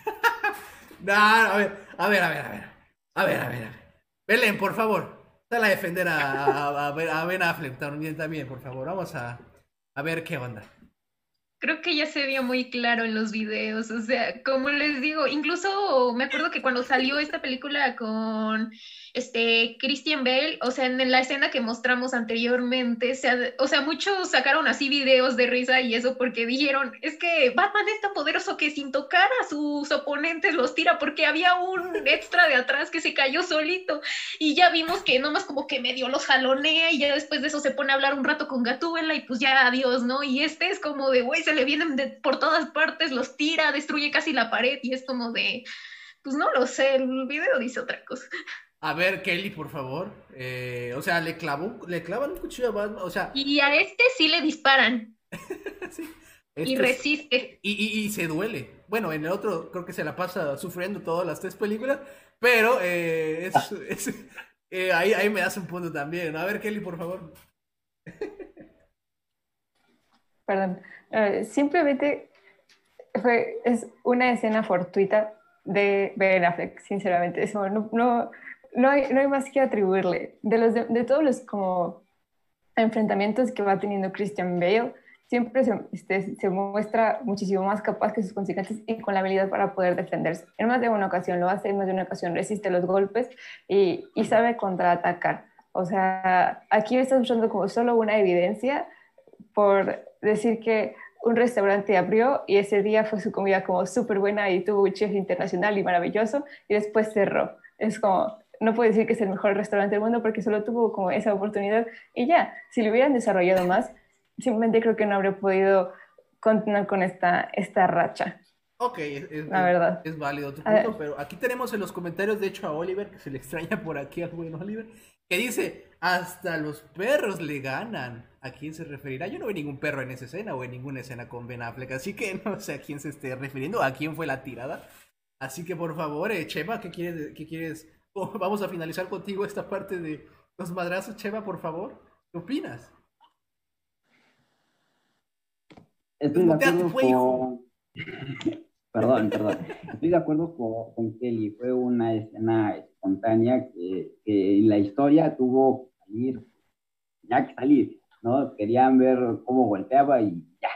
no, a ver, a ver, a ver, a ver. A ver, a ver, a ver. Belén, por favor. Sal a defender a, a, Ben Affleck también, también, por favor. Vamos a, a ver qué onda creo que ya se vio muy claro en los videos, o sea, como les digo, incluso me acuerdo que cuando salió esta película con este Christian Bale, o sea, en la escena que mostramos anteriormente, o sea, muchos sacaron así videos de risa y eso porque dijeron, es que Batman es tan poderoso que sin tocar a sus oponentes los tira porque había un extra de atrás que se cayó solito y ya vimos que nomás como que medio los jalonea y ya después de eso se pone a hablar un rato con Gatúbela y pues ya adiós, ¿no? Y este es como de, güey, le vienen de, por todas partes, los tira, destruye casi la pared y es como de, pues no lo sé, el video dice otra cosa. A ver, Kelly, por favor. Eh, o sea, le clavó, le clavan un cuchillo a Batman, o sea. Y a este sí le disparan. y este resiste. y, se duele. Bueno, en el otro creo que se la pasa sufriendo todas las tres películas, pero eh, es, ah. eh, ahí, ahí me das un punto también. A ver, Kelly, por favor. Perdón. Eh, simplemente fue, es una escena fortuita de Ben Affleck, sinceramente. Eso, no, no, no, hay, no hay más que atribuirle. De, los, de, todos los como enfrentamientos que va teniendo Christian Bale, siempre se, este, se, muestra muchísimo más capaz que sus consecuencias y con la habilidad para poder defenderse. En más de una ocasión lo hace, en más de una ocasión resiste los golpes y, y sabe contraatacar. O sea, aquí estás usando como solo una evidencia por decir que un restaurante abrió y ese día fue su comida como súper buena y tuvo un chef internacional y maravilloso y después cerró. Es como, no puedo decir que es el mejor restaurante del mundo porque solo tuvo como esa oportunidad y ya, si lo hubieran desarrollado más, simplemente creo que no habría podido continuar con esta, esta racha. Ok, es, la verdad. es válido tu punto, pero aquí tenemos en los comentarios, de hecho, a Oliver, que se le extraña por aquí al buen Oliver, que dice, hasta los perros le ganan. ¿A quién se referirá? Yo no vi ningún perro en esa escena o en ninguna escena con Ben Affleck, así que no sé a quién se esté refiriendo, a quién fue la tirada. Así que por favor, eh, Chema, ¿qué quieres? Qué quieres? Oh, vamos a finalizar contigo esta parte de los madrazos, Chema, por favor. ¿Qué opinas? Estoy de acuerdo con... perdón, perdón. Estoy de acuerdo con, con Kelly. Fue una escena espontánea que, que en la historia tuvo salir, tenía que salir, ¿no? Querían ver cómo volteaba y ya.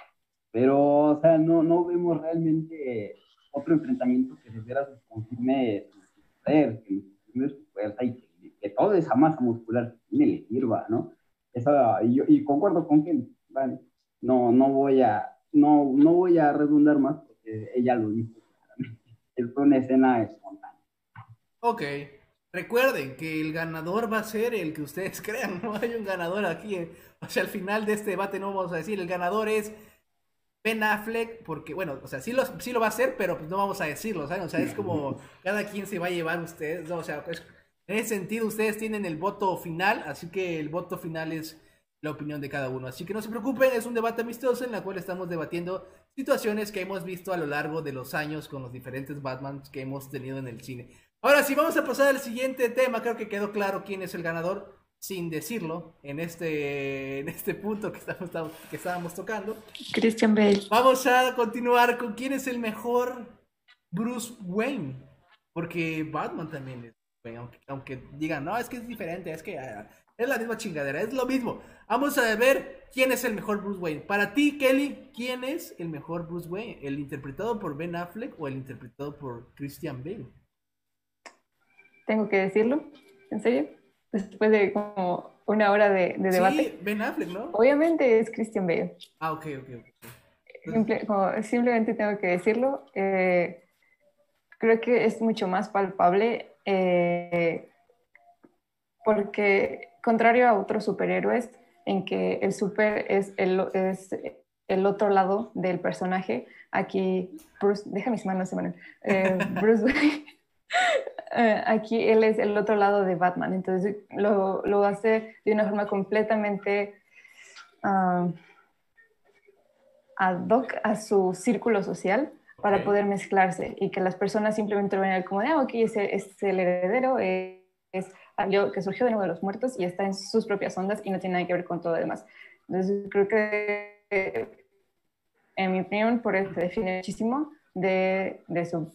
Pero, o sea, no, no vemos realmente otro enfrentamiento que se viera su confirme su poder, que confirme su fuerza y que, toda esa masa muscular que tiene le sirva, ¿no? Esa, y, yo, y concuerdo con que, vale, no, no voy a, no, no voy a redundar más porque ella lo dijo. Es una escena espontánea. Ok. Recuerden que el ganador va a ser el que ustedes crean, no hay un ganador aquí. Eh. O sea, al final de este debate no vamos a decir el ganador es Ben Affleck, porque, bueno, o sea, sí lo, sí lo va a hacer, pero pues no vamos a decirlo, ¿saben? O sea, es como cada quien se va a llevar ustedes, o sea, pues, en ese sentido ustedes tienen el voto final, así que el voto final es la opinión de cada uno. Así que no se preocupen, es un debate amistoso en el cual estamos debatiendo situaciones que hemos visto a lo largo de los años con los diferentes Batmans que hemos tenido en el cine. Ahora sí, vamos a pasar al siguiente tema. Creo que quedó claro quién es el ganador, sin decirlo, en este, en este punto que estábamos, que estábamos tocando. Christian Bale. Vamos a continuar con quién es el mejor Bruce Wayne. Porque Batman también es aunque, aunque digan, no, es que es diferente, es que ah, es la misma chingadera, es lo mismo. Vamos a ver quién es el mejor Bruce Wayne. Para ti, Kelly, ¿quién es el mejor Bruce Wayne? ¿El interpretado por Ben Affleck o el interpretado por Christian Bale? Tengo que decirlo, en serio, después de como una hora de, debate. Sí, Ben Affleck, ¿no? Obviamente es Christian Bale. Ah, ok, ok. simplemente tengo que decirlo. Eh, creo que es mucho más palpable eh, porque, contrario a otros superhéroes, en que el super es el, es el otro lado del personaje. Aquí, Bruce, deja mis manos, eh, Bruce eh, aquí él es el otro lado de Batman, entonces lo, lo hace de una forma completamente uh, ad hoc a su círculo social para poder mezclarse y que las personas simplemente lo vean como de, ah, ok, es, es el heredero, es, es que surgió de nuevo de los muertos y está en sus propias ondas y no tiene nada que ver con todo lo demás. Entonces creo que en mi opinión, por eso se define muchísimo de, de su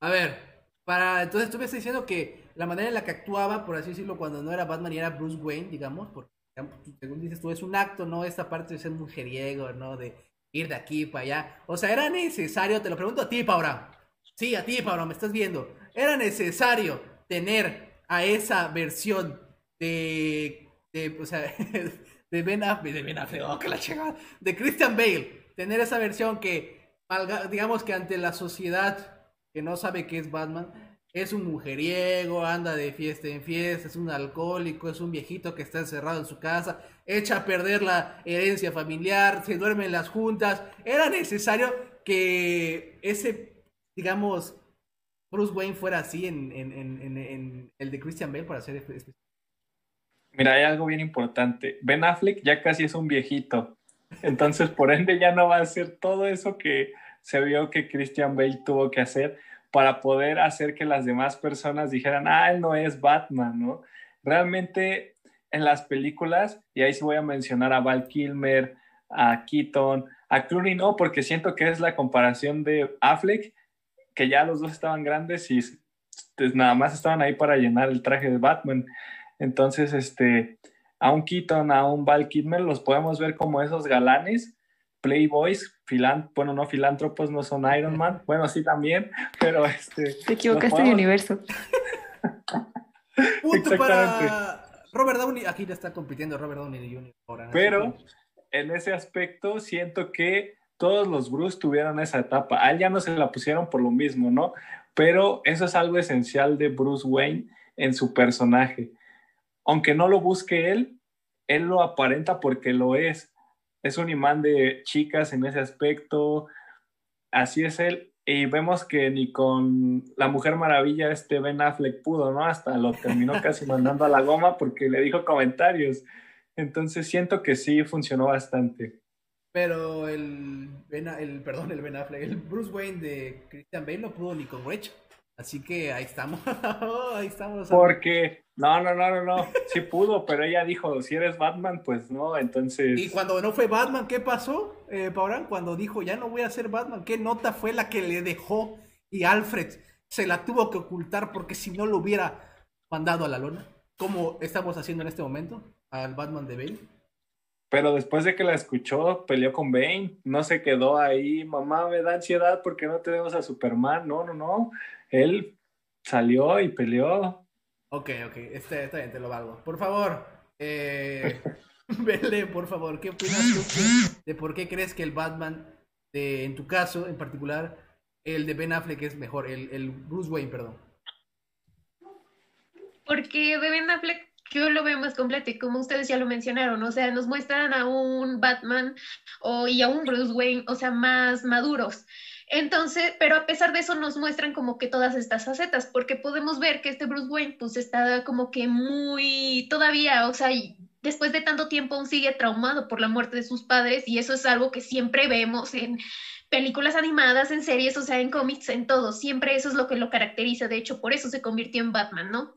A ver, para, entonces tú me estás diciendo que la manera en la que actuaba, por así decirlo, cuando no era Batman y era Bruce Wayne, digamos, porque según dices tú, es un acto, ¿no? Esta parte de ser mujeriego, ¿no? De ir de aquí para allá. O sea, era necesario, te lo pregunto a ti, Paura. Sí, a ti, Paura, me estás viendo. Era necesario tener a esa versión de, de o sea, de Ben Affleck, de Ben Affleck, oh, que la chingada, de Christian Bale, tener esa versión que, digamos que ante la sociedad no sabe qué es Batman, es un mujeriego, anda de fiesta en fiesta, es un alcohólico, es un viejito que está encerrado en su casa, echa a perder la herencia familiar, se duerme en las juntas. Era necesario que ese, digamos, Bruce Wayne fuera así en, en el de Christian Bale para hacer Mira, hay algo bien importante. Ben Affleck ya casi es un viejito. Entonces, por ende, ya no va a hacer todo eso que se vio que Christian Bale tuvo que hacer para poder hacer que las demás personas dijeran, ah, él no es Batman, ¿no? Realmente en las películas, y ahí sí voy a mencionar a Val Kilmer, a Keaton, a Clooney no, porque siento que es la comparación de Affleck, que ya los dos estaban grandes y pues, nada más estaban ahí para llenar el traje de Batman. Entonces, este, a un Keaton, a un Val Kidmer, los podemos ver como esos galanes, playboys, filan bueno, no filántropos, no son Iron Man, bueno, sí también, pero este... Te equivocaste de universo. Punto para Robert Downey, aquí ya está compitiendo Robert Downey Jr. Ahora, pero en ese aspecto siento que todos los Bruce tuvieron esa etapa. A él ya no se la pusieron por lo mismo, ¿no? Pero eso es algo esencial de Bruce Wayne en su personaje aunque no lo busque él, él lo aparenta porque lo es. Es un imán de chicas en ese aspecto. Así es él. Y vemos que ni con la Mujer Maravilla este Ben Affleck pudo, ¿no? Hasta lo terminó casi mandando a la goma porque le dijo comentarios. Entonces siento que sí funcionó bastante. Pero el, el perdón, el Ben Affleck, el Bruce Wayne de Christian Bale no pudo ni con Rachel. Así que ahí estamos, ahí estamos. Porque, no, no, no, no, no, sí pudo, pero ella dijo, si eres Batman, pues no, entonces... Y cuando no fue Batman, ¿qué pasó, eh, Cuando dijo, ya no voy a ser Batman, ¿qué nota fue la que le dejó? Y Alfred se la tuvo que ocultar porque si no lo hubiera mandado a la lona, como estamos haciendo en este momento, al Batman de Bale. Pero después de que la escuchó, peleó con Bane, no se quedó ahí, mamá, me da ansiedad porque no tenemos a Superman, no, no, no él salió y peleó. Ok, ok, este, está bien, te lo valgo. Por favor, eh, por favor, ¿qué opinas tú de por qué crees que el Batman, en tu caso en particular, el de Ben Affleck es mejor, el, el Bruce Wayne, perdón? Porque de Ben Affleck yo lo veo más completo y como ustedes ya lo mencionaron, o sea, nos muestran a un Batman o, y a un Bruce Wayne, o sea, más maduros. Entonces, pero a pesar de eso nos muestran como que todas estas facetas, porque podemos ver que este Bruce Wayne pues está como que muy todavía, o sea, después de tanto tiempo aún sigue traumado por la muerte de sus padres y eso es algo que siempre vemos en películas animadas, en series, o sea, en cómics, en todo, siempre eso es lo que lo caracteriza, de hecho, por eso se convirtió en Batman, ¿no?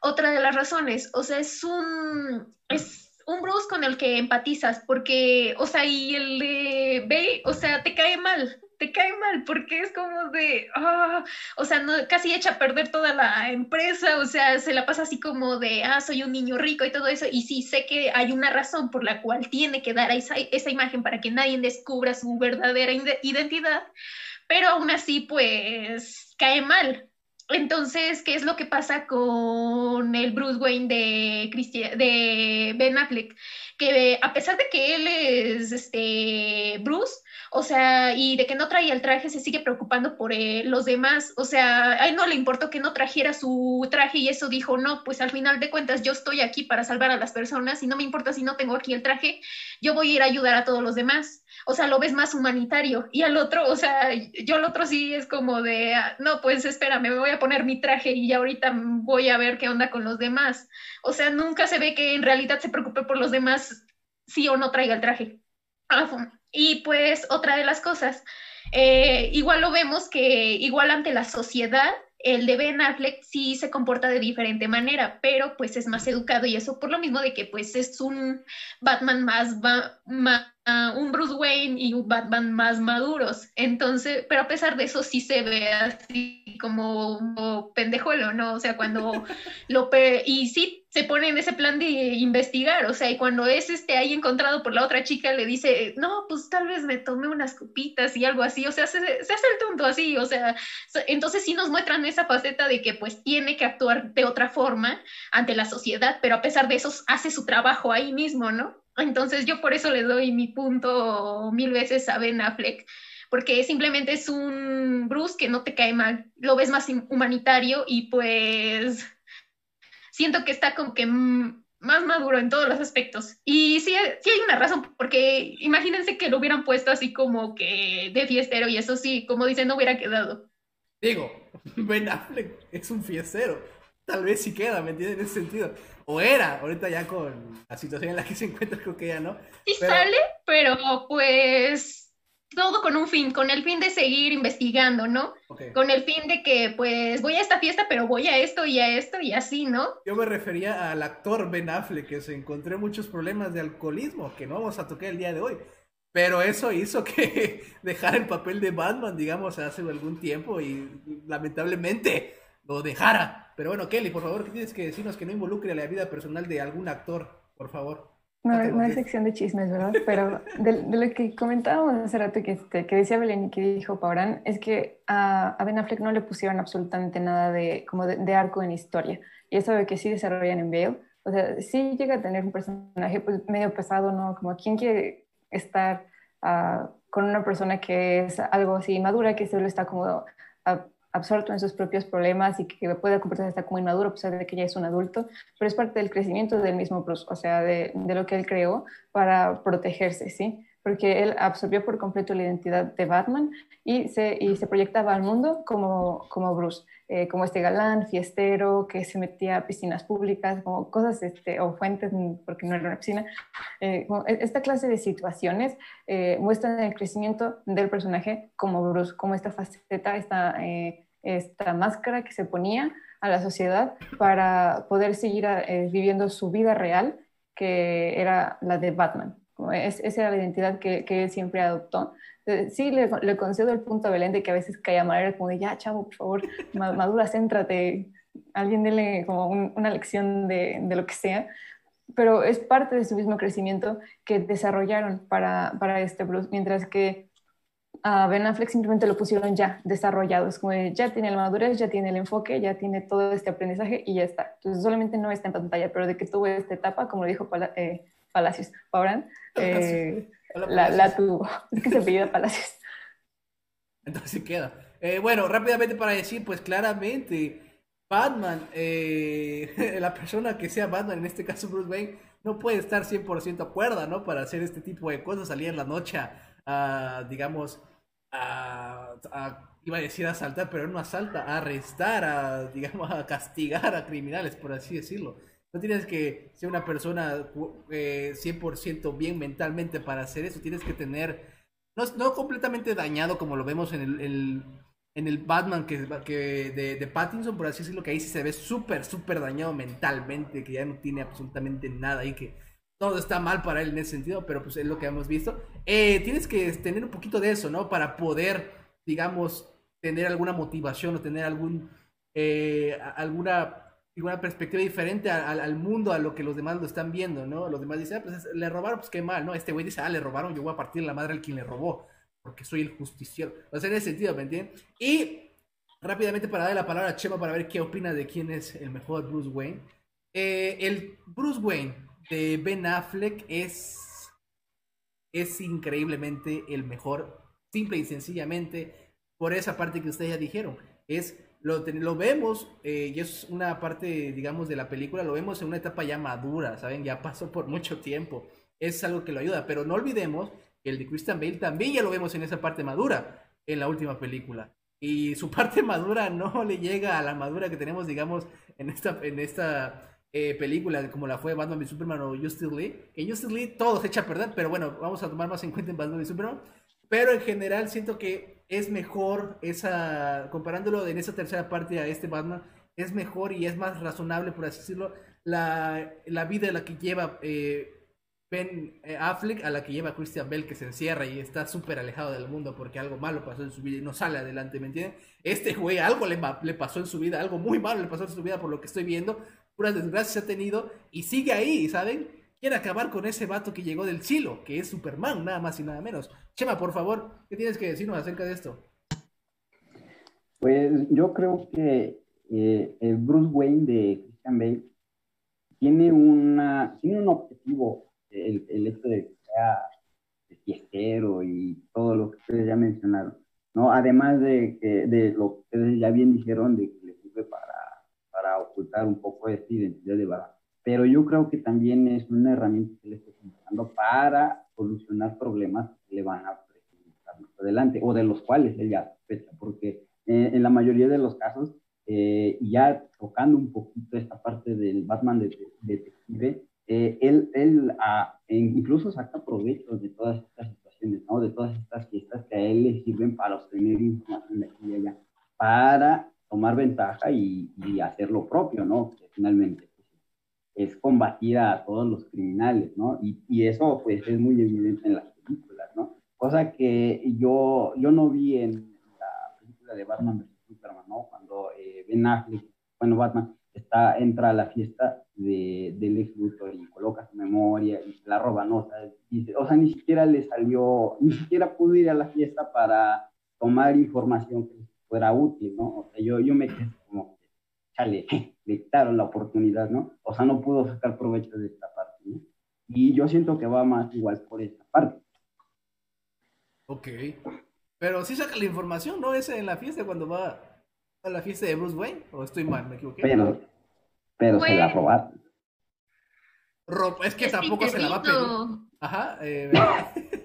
Otra de las razones, o sea, es un es un Bruce con el que empatizas, porque, o sea, y el de o sea, te cae mal, te cae mal porque es como de, ah, o sea, no, casi echa a perder toda la empresa, o sea, se la pasa así como de, ah, soy un niño rico y todo eso, y sí, sé que hay una razón por la cual tiene que dar esa imagen para que nadie descubra su verdadera identidad, pero aún así, pues, cae mal. Entonces, ¿qué es lo que pasa con el Bruce Wayne de, de Ben Affleck? Que a pesar de que él es este, Bruce, o sea, y de que no traía el traje, se sigue preocupando por los demás, o sea, a él no le importó que no trajera su traje y eso dijo, no, pues al final de cuentas yo estoy aquí para salvar a las personas y no me importa si no tengo aquí el traje, yo voy a ir a ayudar a todos los demás. O sea, lo ves más humanitario. Y al otro, o sea, yo al otro sí es como de, ah, no, pues espérame, me voy a poner mi traje y ahorita voy a ver qué onda con los demás. O sea, nunca se ve que en realidad se preocupe por los demás, sí o no traiga el traje. Ah, y pues otra de las cosas, eh, igual lo vemos que igual ante la sociedad, el de Ben Affleck sí se comporta de diferente manera, pero pues es más educado y eso por lo mismo de que pues es un Batman más un Bruce Wayne y un Batman más maduros. Entonces, pero a pesar de eso sí se ve así como, como pendejuelo, ¿no? O sea, cuando lo... y sí se pone en ese plan de investigar, o sea, y cuando es este ahí encontrado por la otra chica, le dice, no, pues tal vez me tomé unas copitas y algo así, o sea, se, se hace el tonto así, o sea, entonces sí nos muestran esa faceta de que pues tiene que actuar de otra forma ante la sociedad, pero a pesar de eso hace su trabajo ahí mismo, ¿no? Entonces yo por eso le doy mi punto mil veces a Ben Affleck, porque simplemente es un Bruce que no te cae mal, lo ves más humanitario y pues siento que está como que más maduro en todos los aspectos. Y sí, sí hay una razón, porque imagínense que lo hubieran puesto así como que de fiestero y eso sí, como dicen, no hubiera quedado. Digo, Ben Affleck es un fiestero. Tal vez sí queda, ¿me entiendes? En ese sentido. O era, ahorita ya con la situación en la que se encuentra, creo que ya no. Sí sale, pero pues todo con un fin, con el fin de seguir investigando, ¿no? Con el fin de que, pues, voy a esta fiesta, pero voy a esto y a esto y así, ¿no? Yo me refería al actor Ben Affleck, que se encontró muchos problemas de alcoholismo, que no vamos a tocar el día de hoy. Pero eso hizo que dejara el papel de Batman, digamos, hace algún tiempo y lamentablemente lo dejara. Pero bueno, Kelly, por favor, ¿qué tienes que decirnos que no involucre la vida personal de algún actor? Por favor. No, no es sección de chismes, ¿verdad? Pero de, lo que comentábamos hace rato que, este, que decía Belén y que dijo Paurán, es que a, Ben Affleck no le pusieron absolutamente nada de, como de, arco en historia. Y eso de que sí desarrollan en Bale. O sea, sí llega a tener un personaje pues, medio pesado, ¿no? Como quién quiere estar uh, con una persona que es algo así madura, que solo está como absorto en sus propios problemas y que puede comportarse hasta como inmaduro, a pesar de que ya es un adulto, pero es parte del crecimiento del mismo Bruce, o sea, de, de lo que él creó para protegerse, ¿sí? Porque él absorbió por completo la identidad de Batman y se, y se proyectaba al mundo como, como Bruce, eh, como este galán, fiestero, que se metía a piscinas públicas, como cosas, este, o fuentes, porque no era una piscina. Eh, e, esta clase de situaciones eh, muestran el crecimiento del personaje como Bruce, como esta faceta, esta esta máscara que se ponía a la sociedad para poder seguir eh, viviendo su vida real, que era la de Batman. Es, esa la identidad que, él siempre adoptó. Eh, sí, le, concedo el punto a Belén de que a veces caía mal, como de ya, chavo, por favor, madura, céntrate, alguien dele como una lección de, de, lo que sea, pero es parte de su mismo crecimiento que desarrollaron para, para este Bruce, mientras que a Ben Affleck simplemente lo pusieron ya desarrollado, es como ya tiene la madurez, ya tiene el enfoque, ya tiene todo este aprendizaje y ya está. Entonces solamente no está en pantalla, pero de que tuvo esta etapa, como lo dijo eh, Palacios, Paurán, eh, la, tuvo. Es que se Palacios. Entonces queda. Eh, bueno, rápidamente para decir, pues claramente, Batman, la persona que sea Batman, en este caso Bruce Wayne, no puede estar 100% acuerda, ¿no? Para hacer este tipo de cosas, salir en la noche a digamos, a, iba a decir asaltar, pero no asalta, a arrestar, a, digamos, a castigar a criminales, por así decirlo. No tienes que ser una persona eh, 100% bien mentalmente para hacer eso, tienes que tener, no, no completamente dañado como lo vemos en el, en el Batman que, que de, de, Pattinson, por así decirlo, que ahí sí se ve súper, súper dañado mentalmente, que ya no tiene absolutamente nada ahí que todo está mal para él en ese sentido, pero pues es lo que hemos visto. Eh, tienes que tener un poquito de eso, ¿no? Para poder, digamos, tener alguna motivación o tener algún, eh, alguna, alguna perspectiva diferente al mundo, a lo que los demás lo están viendo, ¿no? Los demás dicen, ah, pues le robaron, pues qué mal, ¿no? Este güey dice, ah, le robaron, yo voy a partir la madre al quien le robó, porque soy el justiciero. O sea, en ese sentido, ¿me entiendes? Y rápidamente para darle la palabra a Chema para ver qué opina de quién es el mejor Bruce Wayne. Eh, el Bruce Wayne de Ben Affleck es, es increíblemente el mejor, simple y sencillamente, por esa parte que ustedes ya dijeron. Es, lo, lo vemos, eh, y es una parte, digamos, de la película, lo vemos en una etapa ya madura, ¿saben? Ya pasó por mucho tiempo. Es algo que lo ayuda, pero no olvidemos que el de Christian Bale también ya lo vemos en esa parte madura en la última película. Y su parte madura no le llega a la madura que tenemos, digamos, en esta, en esta eh, película, como la fue Batman v Superman o Justice League. En Justice League todo se echa a pero bueno, vamos a tomar más en cuenta en Batman v Superman. Pero en general siento que es mejor esa, comparándolo en esa tercera parte a este Batman, es mejor y es más razonable, por así decirlo, la, la vida la que lleva eh, Ben eh, Affleck a la que lleva Christian Bell que se encierra y está súper alejado del mundo porque algo malo pasó en su vida y no sale adelante, ¿me entienden? Este güey algo le, le pasó en su vida, algo muy malo le pasó en su vida por lo que estoy viendo, puras desgracias ha tenido y sigue ahí, ¿saben? Quiere acabar con ese vato que llegó del cielo, que es Superman, nada más y nada menos. Chema, por favor, ¿qué tienes que decirnos acerca de esto? Pues yo creo que eh, el Bruce Wayne de Christian Bale tiene, una, tiene un objetivo el, el hecho de que sea fiestero y todo lo que ustedes ya mencionaron, ¿no? Además de, que, de lo que ustedes ya bien dijeron, de que le sirve para, para ocultar un poco esta identidad de Batman. Pero yo creo que también es una herramienta que le está funcionando para solucionar problemas que le van a presentar más adelante, o de los cuales él ya sospecha, porque eh, en la mayoría de los casos, eh, ya tocando un poquito esta parte del Batman de, de detective, eh, él, él ah, incluso saca provecho de todas estas situaciones, ¿no? De todas estas fiestas que a él le sirven para obtener información de aquí y allá, para tomar ventaja y, y hacer lo propio, ¿no? Finalmente es combatir a todos los criminales, ¿no? Y, y, eso pues es muy evidente en las películas, ¿no? Cosa que yo, yo no vi en la película de Batman vs. Superman, ¿no? Cuando eh, Ben Affleck, bueno, Batman, está, entra a la fiesta de, del ex Luthor y coloca su memoria y la roba, ¿no? O sea, dice, o sea, ni siquiera le salió, ni siquiera pudo ir a la fiesta para tomar información que fuera útil, ¿no? O sea, yo, yo me quedé como, chale, le quitaron la oportunidad, ¿no? O sea, no pudo sacar provecho de esta parte, ¿no? Y yo siento que va más igual por esta parte. Ok. Pero sí saca la información, ¿no? Ese en la fiesta cuando va a la fiesta de Bruce Wayne, o estoy mal, me equivoqué. Pero, pero se la robaron. es que tampoco se la va a pedir. Ajá. Eh,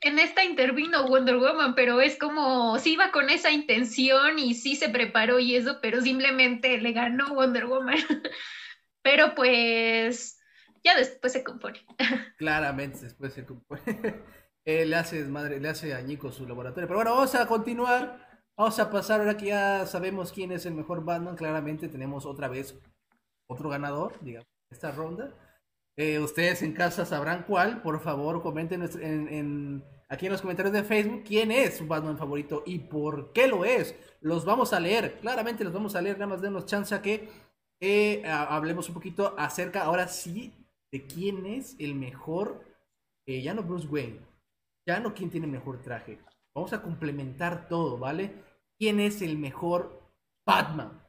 en esta intervino Wonder Woman, pero es como, sí iba con esa intención y sí se preparó y eso, pero simplemente le ganó Wonder Woman. pero pues ya después se compone. Claramente después se compone. eh, le hace madre, le hace añico su laboratorio. Pero bueno, vamos a continuar. Vamos a pasar ahora que ya sabemos quién es el mejor Batman. Claramente tenemos otra vez otro ganador, digamos, esta ronda. Eh, ustedes en casa sabrán cuál. Por favor, comenten en, aquí en los comentarios de Facebook quién es su Batman favorito y por qué lo es. Los vamos a leer, claramente los vamos a leer. Nada más denos chance a que eh, hablemos un poquito acerca ahora sí de quién es el mejor. Eh, ya no Bruce Wayne, ya no quién tiene mejor traje. Vamos a complementar todo, ¿vale? quién es el mejor Batman.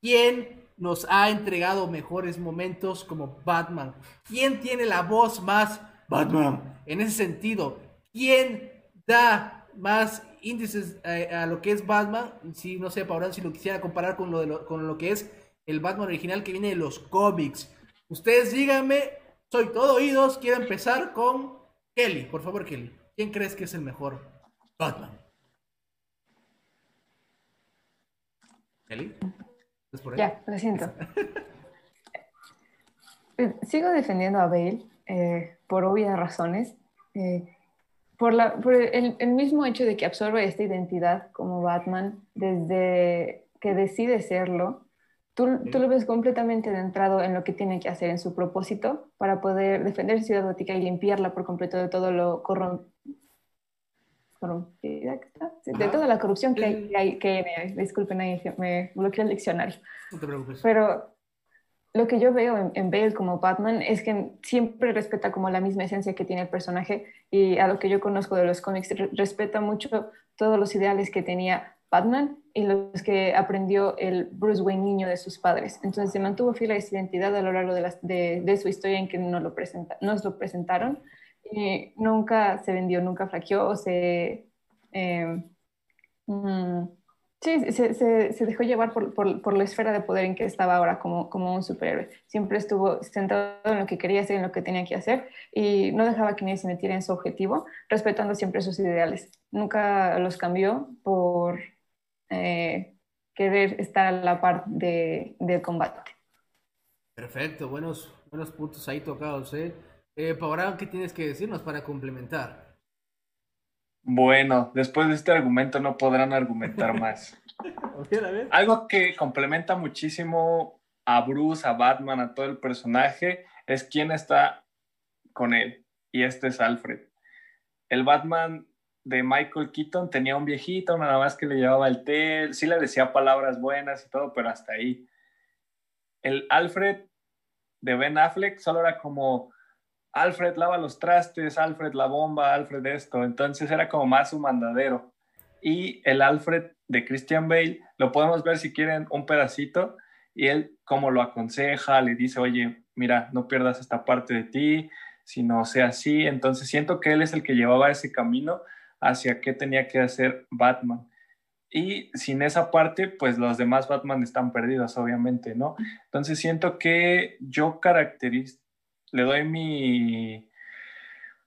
¿Quién nos ha entregado mejores momentos como Batman? ¿Quién tiene la voz más Batman? En ese sentido, ¿quién da más índices eh, a, lo que es Batman? Si no sé, ahora si lo quisiera comparar con lo, con lo que es el Batman original que viene de los cómics. Ustedes díganme, soy todo oídos, quiero empezar con Kelly. Por favor, Kelly. ¿Quién crees que es el mejor Batman? Ya, lo siento. Eh, sigo defendiendo a Bale eh, por obvias razones. Eh, por, la, por el, el, mismo hecho de que absorbe esta identidad como Batman desde que decide serlo, tú, tú, lo ves completamente adentrado en lo que tiene que hacer, en su propósito, para poder defender Ciudad Gótica y limpiarla por completo de todo lo corrompido de toda la corrupción que hay, que disculpen ahí, me bloqueó el diccionario. No te preocupes. Pero lo que yo veo en, en, Bale como Batman es que siempre respeta como la misma esencia que tiene el personaje y a lo que yo conozco de los cómics, respeta mucho todos los ideales que tenía Batman y los que aprendió el Bruce Wayne niño de sus padres. Entonces se mantuvo fiel a esa identidad a lo largo de, de, su historia en que nos lo, presenta, nos lo presentaron. Nunca se vendió, nunca flaqueó o se... Eh, mm, sí, se, se, dejó llevar por, por, por, la esfera de poder en que estaba ahora como, como un superhéroe. Siempre estuvo centrado en lo que quería hacer, en lo que tenía que hacer y no dejaba que nadie se metiera en su objetivo, respetando siempre sus ideales. Nunca los cambió por eh, querer estar a la par de, del combate. Perfecto, buenos, buenos puntos ahí tocados. ¿eh? Eh ¿qué tienes que decirnos para complementar? Bueno, después de este argumento no podrán argumentar más. Algo que complementa muchísimo a Bruce, a Batman, a todo el personaje, es quién está con él. Y este es Alfred. El Batman de Michael Keaton tenía un viejito, nada más que le llevaba el té, sí le decía palabras buenas y todo, pero hasta ahí. El Alfred de Ben Affleck solo era como, Alfred lava los trastes, Alfred la bomba, Alfred esto, entonces era como más un mandadero. Y el Alfred de Christian Bale, lo podemos ver si quieren un pedacito, y él como lo aconseja, le dice, oye, mira, no pierdas esta parte de ti, si no sea así, entonces siento que él es el que llevaba ese camino hacia qué tenía que hacer Batman. Y sin esa parte, pues los demás Batman están perdidos, obviamente, ¿no? Entonces siento que yo caracterizo, le doy mi,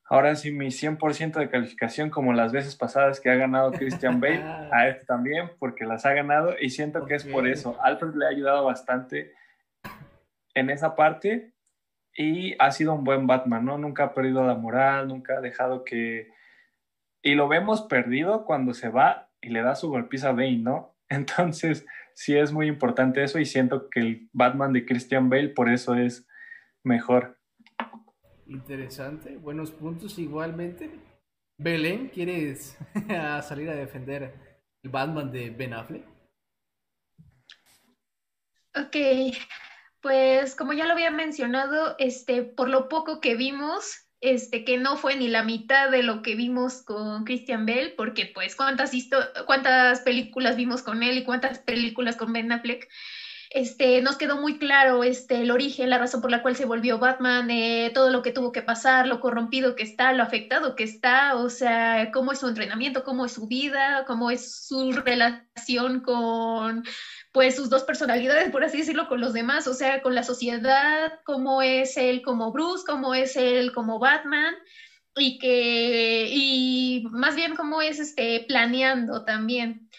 ahora sí, mi 100% de calificación, como las veces pasadas que ha ganado Christian Bale, a este también, porque las ha ganado, y siento que es por eso. Alfred le ha ayudado bastante en esa parte, y ha sido un buen Batman, ¿no? Nunca ha perdido la moral, nunca ha dejado que y lo vemos perdido cuando se va y le da su golpiza a Bane, ¿no? Entonces, sí es muy importante eso y siento que el Batman de Christian Bale por eso es mejor. Interesante, buenos puntos igualmente. Belén, ¿quieres salir a defender el Batman de Ben Affleck? Ok, pues como ya lo había mencionado, este, por lo poco que vimos, este, que no fue ni la mitad de lo que vimos con Christian Bell, porque pues cuántas, cuántas películas vimos con él y cuántas películas con Ben Affleck, este, nos quedó muy claro este, el origen, la razón por la cual se volvió Batman, eh, todo lo que tuvo que pasar, lo corrompido que está, lo afectado que está, o sea, cómo es su entrenamiento, cómo es su vida, cómo es su relación con pues sus dos personalidades, por así decirlo, con los demás, o sea, con la sociedad, cómo es él como Bruce, cómo es él como Batman, y que, y más bien cómo es este, planeando también.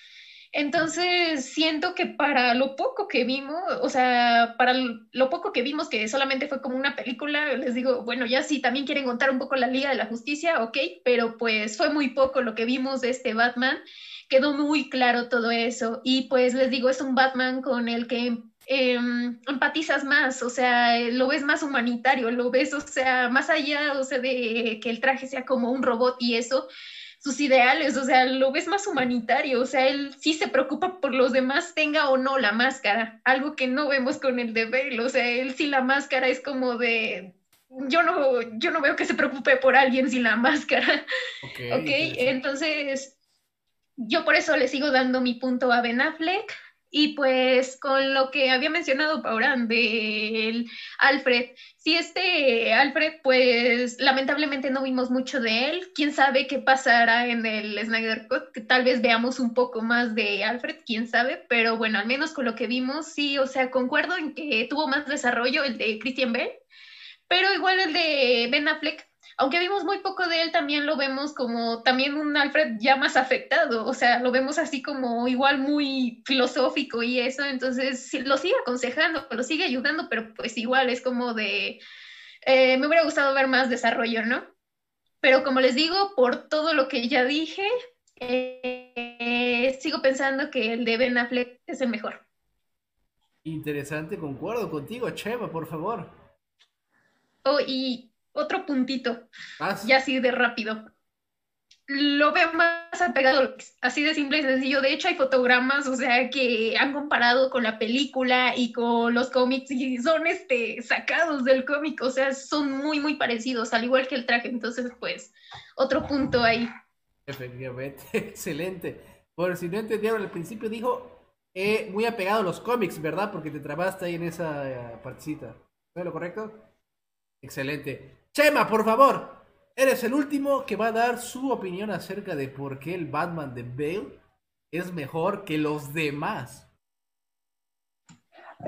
Entonces, siento que para lo poco que vimos, o sea, para lo poco que vimos que solamente fue como una película, les digo, bueno, ya si también quieren contar un poco la Liga de la Justicia, ok, pero pues fue muy poco lo que vimos de este Batman quedó muy claro todo eso. Y pues les digo, es un Batman con el que em, empatizas más, o sea, lo ves más humanitario, lo ves, o sea, más allá, o sea, de que el traje sea como un robot y eso, sus ideales, o sea, lo ves más humanitario, o sea, él sí se preocupa por los demás, tenga o no la máscara, algo que no vemos con el de Bale, o sea, él sí la máscara es como de, yo no, yo no veo que se preocupe por alguien sin la máscara, ok, okay entonces yo por eso le sigo dando mi punto a Ben Affleck. Y pues con lo que había mencionado Paurán de Alfred, si este Alfred, pues lamentablemente no vimos mucho de él, quién sabe qué pasará en el Snyder Cut, que tal vez veamos un poco más de Alfred, quién sabe, pero bueno, al menos con lo que vimos, sí, o sea, concuerdo en que tuvo más desarrollo el de Christian Bale, pero igual el de Ben Affleck aunque vimos muy poco de él, también lo vemos como también un Alfred ya más afectado, o sea, lo vemos así como igual muy filosófico y eso, entonces lo sigue aconsejando, lo sigue ayudando, pero pues igual es como de, eh, me hubiera gustado ver más desarrollo, ¿no? Pero como les digo, por todo lo que ya dije, eh, sigo pensando que el de Ben Affleck es el mejor. Interesante, concuerdo contigo, Cheva, por favor. Oh, y otro puntito, ya así de rápido. Lo veo más apegado, así de simple y sencillo. De hecho, hay fotogramas, o sea, que han comparado con la película y con los cómics y son este, sacados del cómic, o sea, son muy, muy parecidos, al igual que el traje. Entonces, pues, otro punto ahí. Efectivamente, excelente. Por si no entendieron, al principio dijo eh, muy apegado a los cómics, ¿verdad? Porque te trabaste ahí en esa eh, partecita. ¿Es lo correcto? Excelente. Chema, por favor, eres el último que va a dar su opinión acerca de por qué el Batman de Bale es mejor que los demás.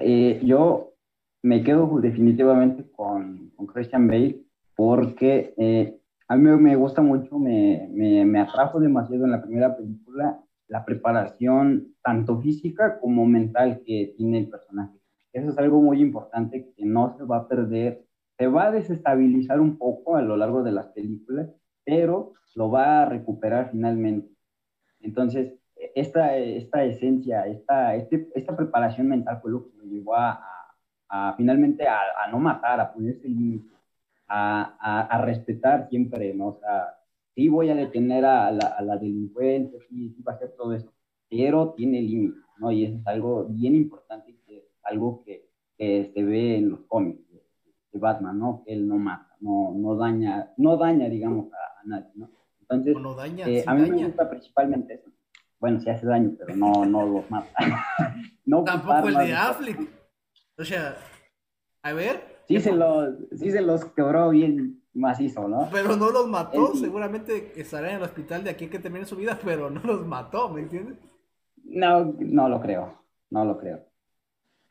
Eh, yo me quedo definitivamente con, Christian Bale porque eh, a mí me gusta mucho, me, me, me, atrajo demasiado en la primera película la preparación tanto física como mental que tiene el personaje. Eso es algo muy importante que no se va a perder, se va a desestabilizar un poco a lo largo de las películas, pero lo va a recuperar finalmente. Entonces, esta, esta esencia, esta, este, esta preparación mental fue lo que lo llevó a, a, finalmente a, a, no matar, a ponerse límite, a, a, respetar siempre, ¿no? O sea, sí voy a detener a la, a la delincuencia, sí, sí va a hacer todo eso, pero tiene límites, ¿no? Y eso es algo bien importante, que es algo que, que se ve en los cómics de, Batman, ¿no? Que él no mata, no, no daña, no daña, digamos, a, nadie, ¿no? Entonces, no daña, eh, sí a mí daña. me gusta principalmente eso. Bueno, sí hace daño, pero no, no los mata. no Tampoco el de Affleck. O sea, a ver. Sí se, los, sí se los quebró bien macizo, ¿no? Pero no los mató, seguramente estará en el hospital de aquí que termine su vida, pero no los mató, ¿me entiendes? No, no lo creo, no lo creo.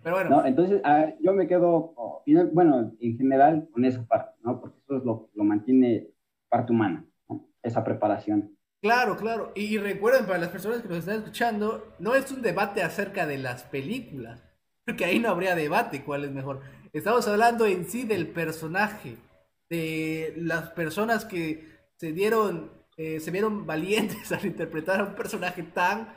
Pero bueno, ¿no? Entonces, yo me quedo, oh, bueno, en general con esa parte, ¿no? Porque eso es lo que lo mantiene parte humana, ¿no? Esa preparación. claro, claro. Y, y recuerden, para las personas que nos están escuchando, no es un debate acerca de las películas, porque ahí no habría debate cuál es mejor. Estamos hablando en sí del personaje, de las personas que se dieron, eh, se vieron valientes al interpretar a un personaje tan,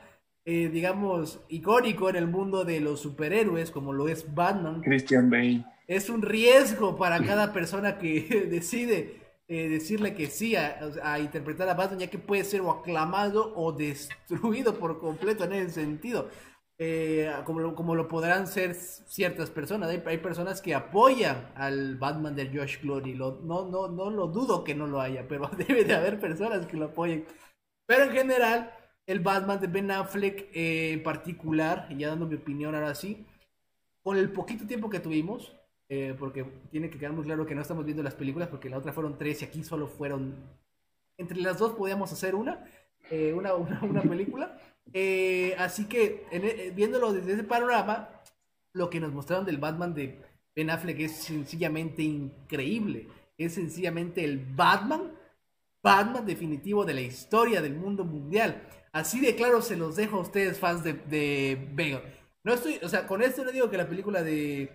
eh, digamos, icónico en el mundo de los superhéroes como lo es Batman. Christian Bale. es un riesgo para cada persona que decide eh, decirle que sí a, a interpretar a Batman, ya que puede ser o aclamado o destruido por completo en ese sentido. Eh, como, como lo podrán ser ciertas personas. Hay, hay personas que apoyan al Batman de Josh Clooney. Lo, no, no, no lo dudo que no lo haya, pero debe de haber personas que lo apoyen. Pero en general, el Batman de Ben Affleck eh, en particular, y ya dando mi opinión ahora sí, con el poquito tiempo que tuvimos, eh, porque tiene que quedar muy claro que no estamos viendo las películas, porque la otra fueron tres y aquí solo fueron. Entre las dos podíamos hacer una, eh, una, una, una, película. Eh, así que en, viéndolo desde ese panorama, lo que nos mostraron del Batman de Ben Affleck es sencillamente increíble. Es sencillamente el Batman, Batman definitivo de la historia del mundo mundial. Así de claro se los dejo a ustedes, fans de, de Bale. No estoy, o sea, con esto no digo que la película de,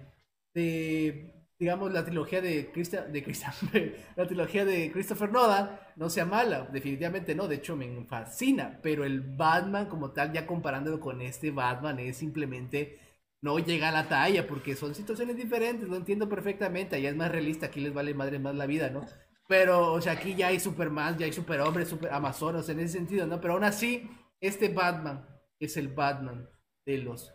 de digamos, la trilogía de Christian, de Christian, la trilogía de Christopher Nolan no sea mala, definitivamente no, de hecho me fascina, pero el Batman como tal, ya comparándolo con este Batman, es simplemente no llega a la talla, porque son situaciones diferentes, lo entiendo perfectamente, allá es más realista, aquí les vale madre más la vida, ¿no? Pero, o sea, aquí ya hay Superman, ya hay superhombres, super Amazonas, en ese sentido, ¿no? Pero aún así, este Batman es el Batman de los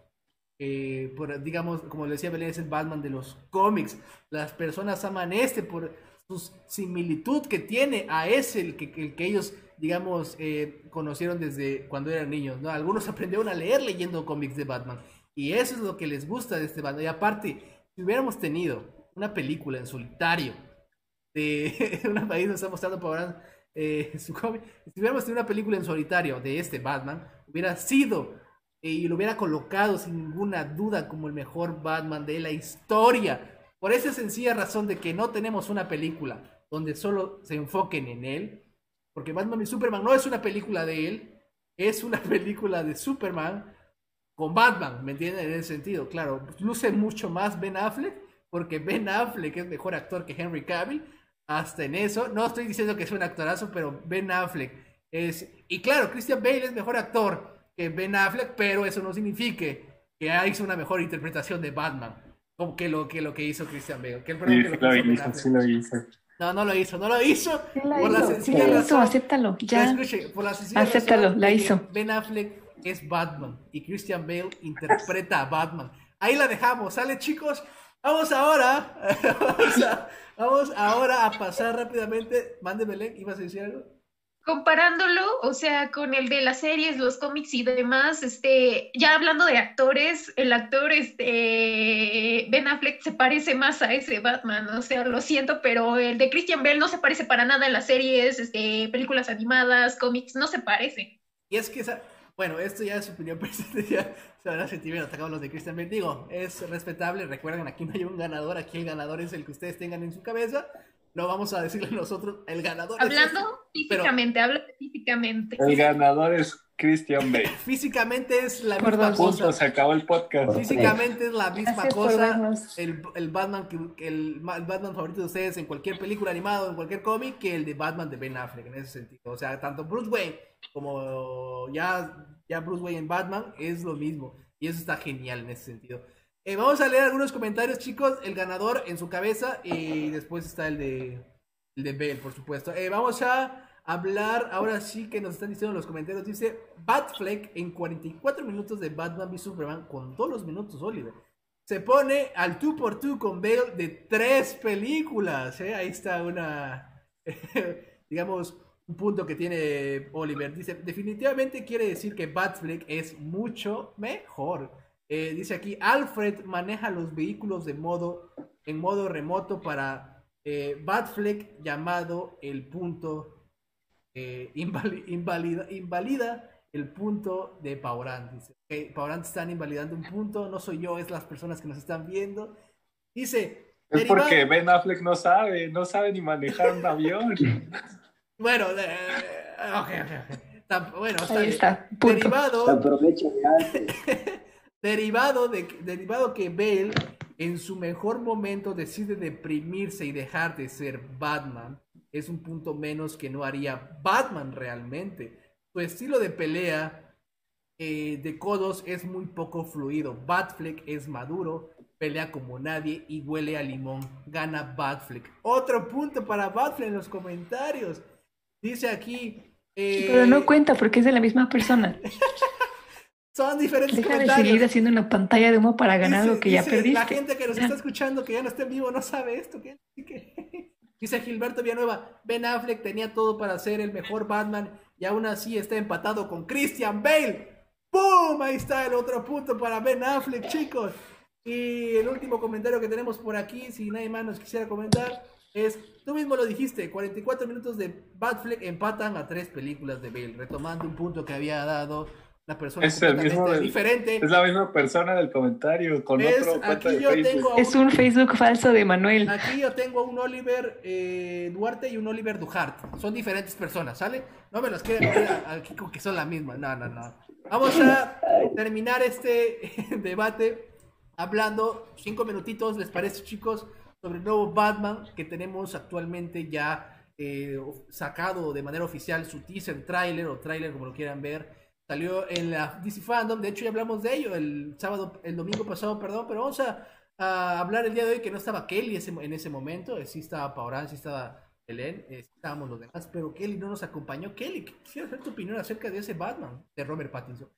eh, por, digamos, como le decía Belén, es el Batman de los cómics. Las personas aman este por su similitud que tiene a ese, el que, el que ellos, digamos, eh, conocieron desde cuando eran niños. ¿no? Algunos aprendieron a leer leyendo cómics de Batman. Y eso es lo que les gusta de este Batman. Y aparte, si hubiéramos tenido una película en solitario de un país nos está mostrando por eh, su cómic, si hubiéramos tenido una película en solitario de este Batman, hubiera sido y lo hubiera colocado sin ninguna duda como el mejor Batman de la historia. Por esa sencilla razón de que no tenemos una película donde solo se enfoquen en él. Porque Batman y Superman no es una película de él, es una película de Superman con Batman, ¿me entienden? En ese sentido, claro, luce mucho más Ben Affleck, porque Ben Affleck es mejor actor que Henry Cavill, hasta en eso. No estoy diciendo que es un actorazo, pero Ben Affleck es... Y claro, Christian Bale es mejor actor que Ben Affleck, pero eso no signifique que hizo una mejor interpretación de Batman como que lo que, lo que hizo Christian Bale. Que, perdón, sí, que lo, lo hizo, hizo sí lo hizo. No, no lo hizo, no lo hizo. Sí la por hizo, la sencilla sí razón. acéptalo, ya. Escuche, por la sencilla acéptalo, razón la hizo. Ben Affleck es Batman y Christian Bale interpreta a Batman. Ahí la dejamos, ¿sale chicos? Vamos ahora, vamos, a, vamos ahora a pasar rápidamente. Mande Belén, ¿ibas a decir algo? comparándolo, o sea, con el de las series, los cómics y demás, este, ya hablando de actores, el actor, este, Ben Affleck se parece más a ese Batman, o sea, lo siento, pero el de Christian Bale no se parece para nada en las series, este, películas animadas, cómics, no se parece. Y es que, bueno, esto ya es opinión personal, ya se van a sentir bien atacados los de Christian Bale. Digo, es respetable, recuerden, aquí no hay un ganador, aquí el ganador es el que ustedes tengan en su cabeza no vamos a decirle nosotros el ganador. Hablando físicamente, habla físicamente. El ganador es Christian Bale. físicamente es la misma cosa. se acabó el podcast. Físicamente es la misma cosa. El, el, Batman que el, Batman favorito de ustedes en cualquier película animada o en cualquier cómic que el de Batman de Ben Affleck en ese sentido. O sea, tanto Bruce Wayne como ya, ya Bruce Wayne en Batman es lo mismo. Y eso está genial en ese sentido. Eh, vamos a leer algunos comentarios, chicos. El ganador en su cabeza y después está el de, el de Bale, por supuesto. Eh, vamos a hablar, ahora sí que nos están diciendo en los comentarios. Dice Batfleck en 44 minutos de Batman v Superman con todos los minutos, Oliver. Se pone al 2x2 con Bale de tres películas. ¿eh? Ahí está una, digamos, un punto que tiene Oliver. Dice, definitivamente quiere decir que Batfleck es mucho mejor. Eh, dice aquí, Alfred maneja los vehículos de modo, en modo remoto para eh, Batfleck llamado el punto eh, invalida, invalida, el punto de Paurant. Dice, okay, Paurant están invalidando un punto, no soy yo, es las personas que nos están viendo. Dice... Es porque Ben Affleck no sabe, no sabe ni manejar un avión. bueno, ok, ok, Bueno, está, Derivado... Derivado, de, derivado que Bale en su mejor momento decide deprimirse y dejar de ser Batman, es un punto menos que no haría Batman realmente. Su estilo de pelea eh, de codos es muy poco fluido. Batfleck es maduro, pelea como nadie y huele a limón. Gana Batfleck. Otro punto para Batfleck en los comentarios. Dice aquí. Pero no eh, cuenta porque es de la misma persona. Son diferentes Deja de seguir haciendo una pantalla de humo para ganar lo que ya perdiste. La gente que nos está escuchando, que ya no está en vivo, no sabe esto. Dice Gilberto Villanueva, Ben Affleck tenía todo para ser el mejor Batman y aún así está empatado con Christian Bale. ¡Pum! Ahí está el otro punto para Ben Affleck, chicos. Y el último comentario que tenemos por aquí, si nadie más nos quisiera comentar, es, tú mismo lo dijiste, 44 minutos de Batfleck empatan a tres películas de Bale, retomando un punto que había dado la persona es diferente. Es la misma persona del comentario, con otro aquí yo Tengo es un Facebook falso de Manuel. Aquí yo tengo un Oliver eh, Duarte y un Oliver Duhart. Son diferentes personas, ¿sale? No me los queden aquí con que son la misma. No, no, no. Vamos a terminar este debate hablando cinco minutitos, ¿les parece, chicos? Sobre el nuevo Batman que tenemos actualmente ya eh, sacado de manera oficial su teaser, trailer o trailer, como lo quieran ver Salió en la DC Fandom, de hecho ya hablamos de ello el sábado, el domingo pasado, perdón, pero vamos a, hablar el día de hoy que no estaba Kelly en ese momento, eh, sí estaba Paoran, sí estaba Helen, eh, estábamos los demás, pero Kelly no nos acompañó. Kelly, quisiera saber tu opinión acerca de ese Batman de Robert Pattinson.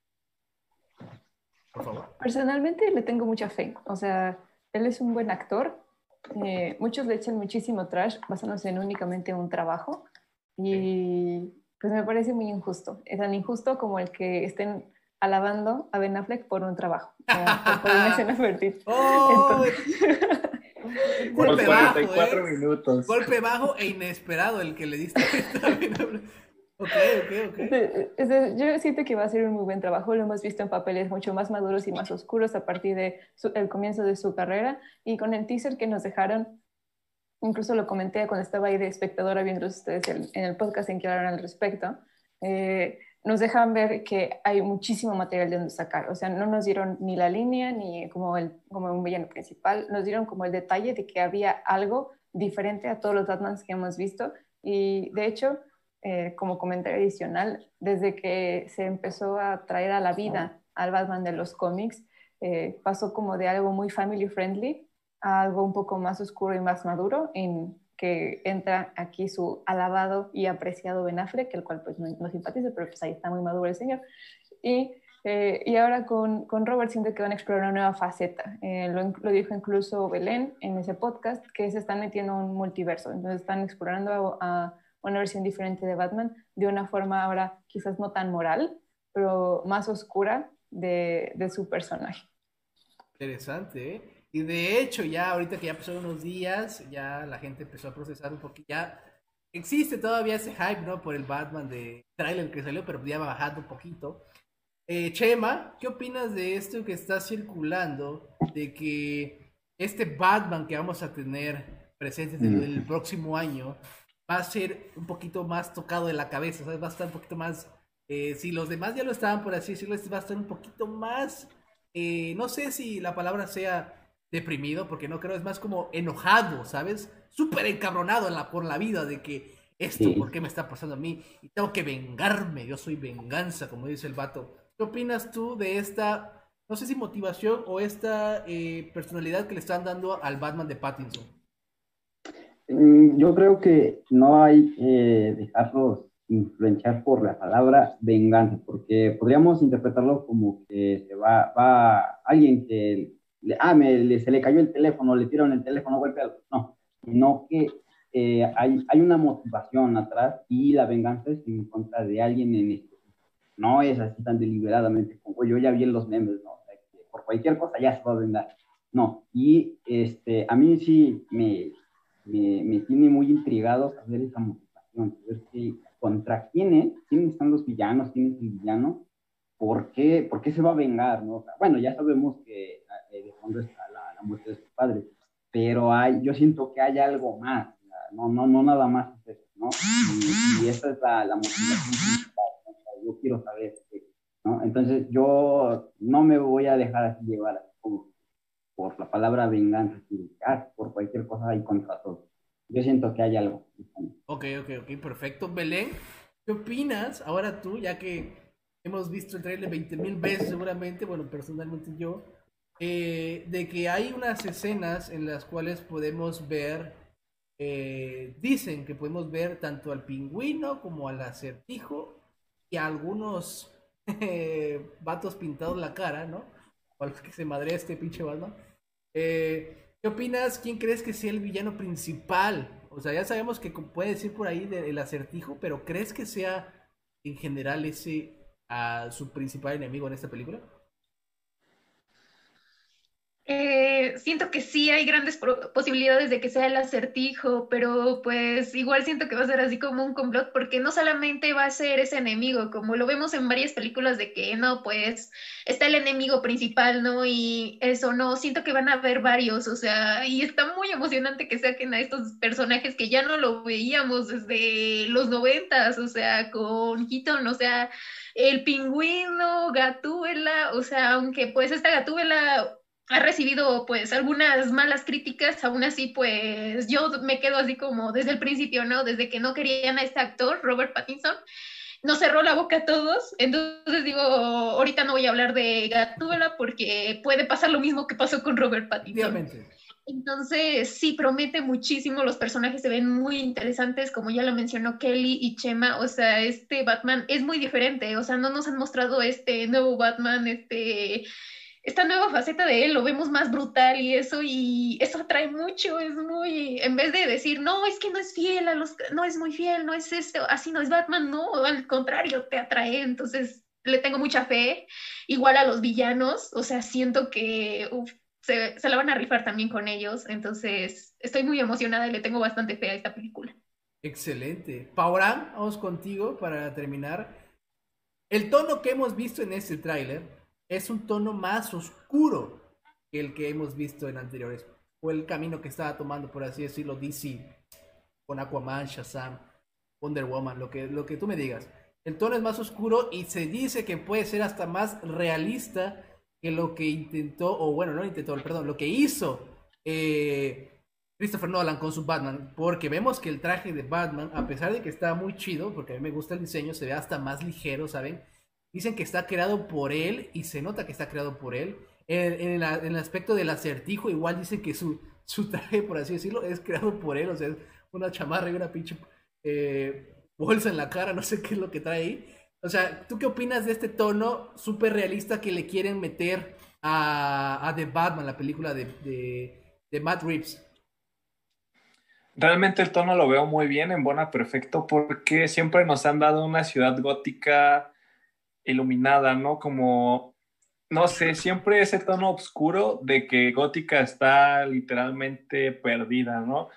Por favor. Personalmente le tengo mucha fe, o sea, él es un buen actor, eh, muchos le echan muchísimo trash basándose en únicamente un trabajo y pues me parece muy injusto. Es tan injusto como el que estén alabando a Ben Affleck por un trabajo, por, una escena fértil. Oh, golpe bajo, ¿eh? minutos. Golpe bajo e inesperado el que le diste a Ben Affleck. Ok, ok, ok. Yo siento que va a ser un muy buen trabajo. Lo hemos visto en papeles mucho más maduros y más oscuros a partir del el comienzo de su carrera. Y con el teaser que nos dejaron, incluso lo comenté cuando estaba ahí de espectadora viendo ustedes en el podcast en que hablaron al respecto, eh, nos dejan ver que hay muchísimo material de donde sacar. O sea, no nos dieron ni la línea ni como, el, como un villano principal, nos dieron como el detalle de que había algo diferente a todos los Batmans que hemos visto. Y de hecho, eh, como comentario adicional, desde que se empezó a traer a la vida al Batman de los cómics, eh, pasó como de algo muy family friendly algo un poco más oscuro y más maduro, en que entra aquí su alabado y apreciado Ben Affleck, el cual pues no, no simpatiza, pero pues ahí está muy maduro el señor. Y, eh, y ahora con, con, Robert siento que van a explorar una nueva faceta. Eh, lo, lo, dijo incluso Belén en ese podcast, que se están metiendo en un multiverso. Entonces están explorando a, una versión diferente de Batman, de una forma ahora quizás no tan moral, pero más oscura de, de su personaje. Interesante, ¿eh? Y de hecho, ya ahorita que ya pasaron unos días, ya la gente empezó a procesar un poquito, ya existe todavía ese hype, ¿no? Por el Batman de trailer que salió, pero ya va bajando un poquito. Eh, Chema, ¿qué opinas de esto que está circulando? De que este Batman que vamos a tener presente en el próximo año va a ser un poquito más tocado de la cabeza, ¿sabes? Va a estar un poquito más. Eh, si los demás ya lo estaban, por así decirlo, este va a estar un poquito más. Eh, no sé si la palabra sea deprimido, porque no creo, es más como enojado, ¿sabes? Súper encabronado la, por la vida de que esto, ¿por qué me está pasando a mí? Y tengo que vengarme, yo soy venganza, como dice el vato. ¿Qué opinas tú de esta, no sé si motivación o esta eh, personalidad que le están dando al Batman de Pattinson? Mm, yo creo que no hay que dejarlos influenciar por la palabra venganza, porque podríamos interpretarlo como que se va, va alguien que ah, me, se le cayó el teléfono, le tiraron el teléfono, golpeado. No, sino que eh, hay, hay, una motivación atrás y la venganza es en contra de alguien en esto. No es así tan deliberadamente como yo ya vi en los memes, ¿no? por cualquier cosa ya se va a vengar. No, y este, a mí sí me, me, me tiene muy intrigado saber esa motivación, saber que, contra quiénes, quiénes están los villanos, quién es el villano, por qué, por qué se va a vengar, ¿no? bueno, ya sabemos que de fondo está la, la, muerte de su padre, pero hay, yo siento que hay algo más, no, no, no nada más es eso, ¿no? Y, esa es la, la motivación principal, ¿no? yo quiero saber, ¿no? Entonces yo no me voy a dejar así llevar como por la palabra venganza, ah, por cualquier cosa hay contra todo. Yo siento que hay algo. Ok, ok, ok, perfecto. Belén, ¿qué opinas ahora tú, ya que hemos visto el trailer 20 mil veces seguramente, bueno, personalmente yo, eh, de que hay unas escenas en las cuales podemos ver, eh, dicen que podemos ver tanto al pingüino como al acertijo y a algunos eh, vatos pintados la cara, ¿no? O a los que se madre este pinche Batman. ¿Qué opinas? ¿Quién crees que sea el villano principal? O sea, ya sabemos que puede decir por ahí del acertijo, pero ¿crees que sea en general ese su principal enemigo en esta película? Eh, siento que sí hay grandes posibilidades de que sea el acertijo, pero pues igual siento que va a ser así como un complot, porque no solamente va a ser ese enemigo, como lo vemos en varias películas de que no, pues está el enemigo principal, ¿no? Y eso no, siento que van a haber varios, o sea, y está muy emocionante que saquen a estos personajes que ya no lo veíamos desde los noventas, o sea, con Keaton, o sea, el pingüino, Gatúbela, o sea, aunque pues esta Gatúbela ha recibido pues algunas malas críticas, aún así pues yo me quedo así como desde el principio, ¿no? Desde que no querían a este actor, Robert Pattinson, nos cerró la boca a todos, entonces digo, ahorita no voy a hablar de Gatúbela porque puede pasar lo mismo que pasó con Robert Pattinson. Entonces, sí, promete muchísimo, los personajes se ven muy interesantes, como ya lo mencionó Kelly y Chema, o sea, este Batman es muy diferente, o sea, no nos han mostrado este nuevo Batman, este esta nueva faceta de él lo vemos más brutal y eso, y eso atrae mucho, es muy, en vez de decir, no, es que no es fiel a los, no es muy fiel, no es esto, así no es Batman, no, al contrario, te atrae, entonces le tengo mucha fe, igual a los villanos, o sea, siento que se, se la van a rifar también con ellos, entonces estoy muy emocionada y le tengo bastante fe a esta película. Excelente. Paoran, vamos contigo para terminar. El tono que hemos visto en este tráiler es un tono más oscuro que el que hemos visto en anteriores. O el camino que estaba tomando, por así decirlo, DC, con Aquaman, Shazam, Wonder Woman, lo que, lo que tú me digas. El tono es más oscuro y se dice que puede ser hasta más realista que lo que intentó, o bueno, no intentó, perdón, lo que hizo eh, Christopher Nolan con su Batman, porque vemos que el traje de Batman, a pesar de que está muy chido, porque a mí me gusta el diseño, se ve hasta más ligero, ¿saben? Dicen que está creado por él y se nota que está creado por él. En, el aspecto del acertijo, igual dicen que su, su, traje, por así decirlo, es creado por él. O sea, es una chamarra y una pinche eh, bolsa en la cara, no sé qué es lo que trae ahí. O sea, ¿tú qué opinas de este tono súper realista que le quieren meter a, a The Batman, la película de, de, de Matt Reeves? Realmente el tono lo veo muy bien en Bona Perfecto porque siempre nos han dado una ciudad gótica iluminada, ¿no? Como, no sé, siempre ese tono oscuro de que gótica está literalmente perdida, ¿no?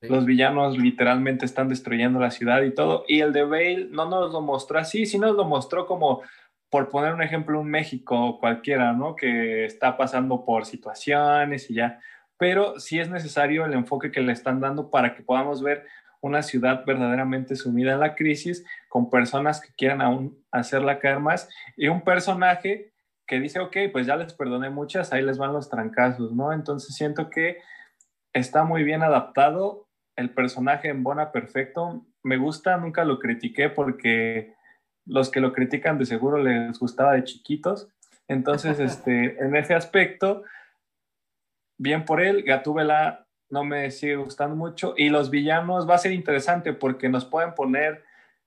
Los villanos literalmente están destruyendo la ciudad y todo. Y el de Bale no nos lo mostró así, sí nos lo mostró como, por poner un ejemplo, un México cualquiera, ¿no? Que está pasando por situaciones y ya pero sí es necesario el enfoque que le están dando para que podamos ver una ciudad verdaderamente sumida en la crisis, con personas que quieran aún hacerla caer más, y un personaje que dice, ok, pues ya les perdoné muchas, ahí les van los trancazos, ¿no? Entonces siento que está muy bien adaptado, el personaje en Bona perfecto, me gusta, nunca lo critiqué porque los que lo critican de seguro les gustaba de chiquitos, entonces, este, en ese aspecto, bien por él, Gatúbela no me sigue gustando mucho y los villanos va a ser interesante porque nos pueden poner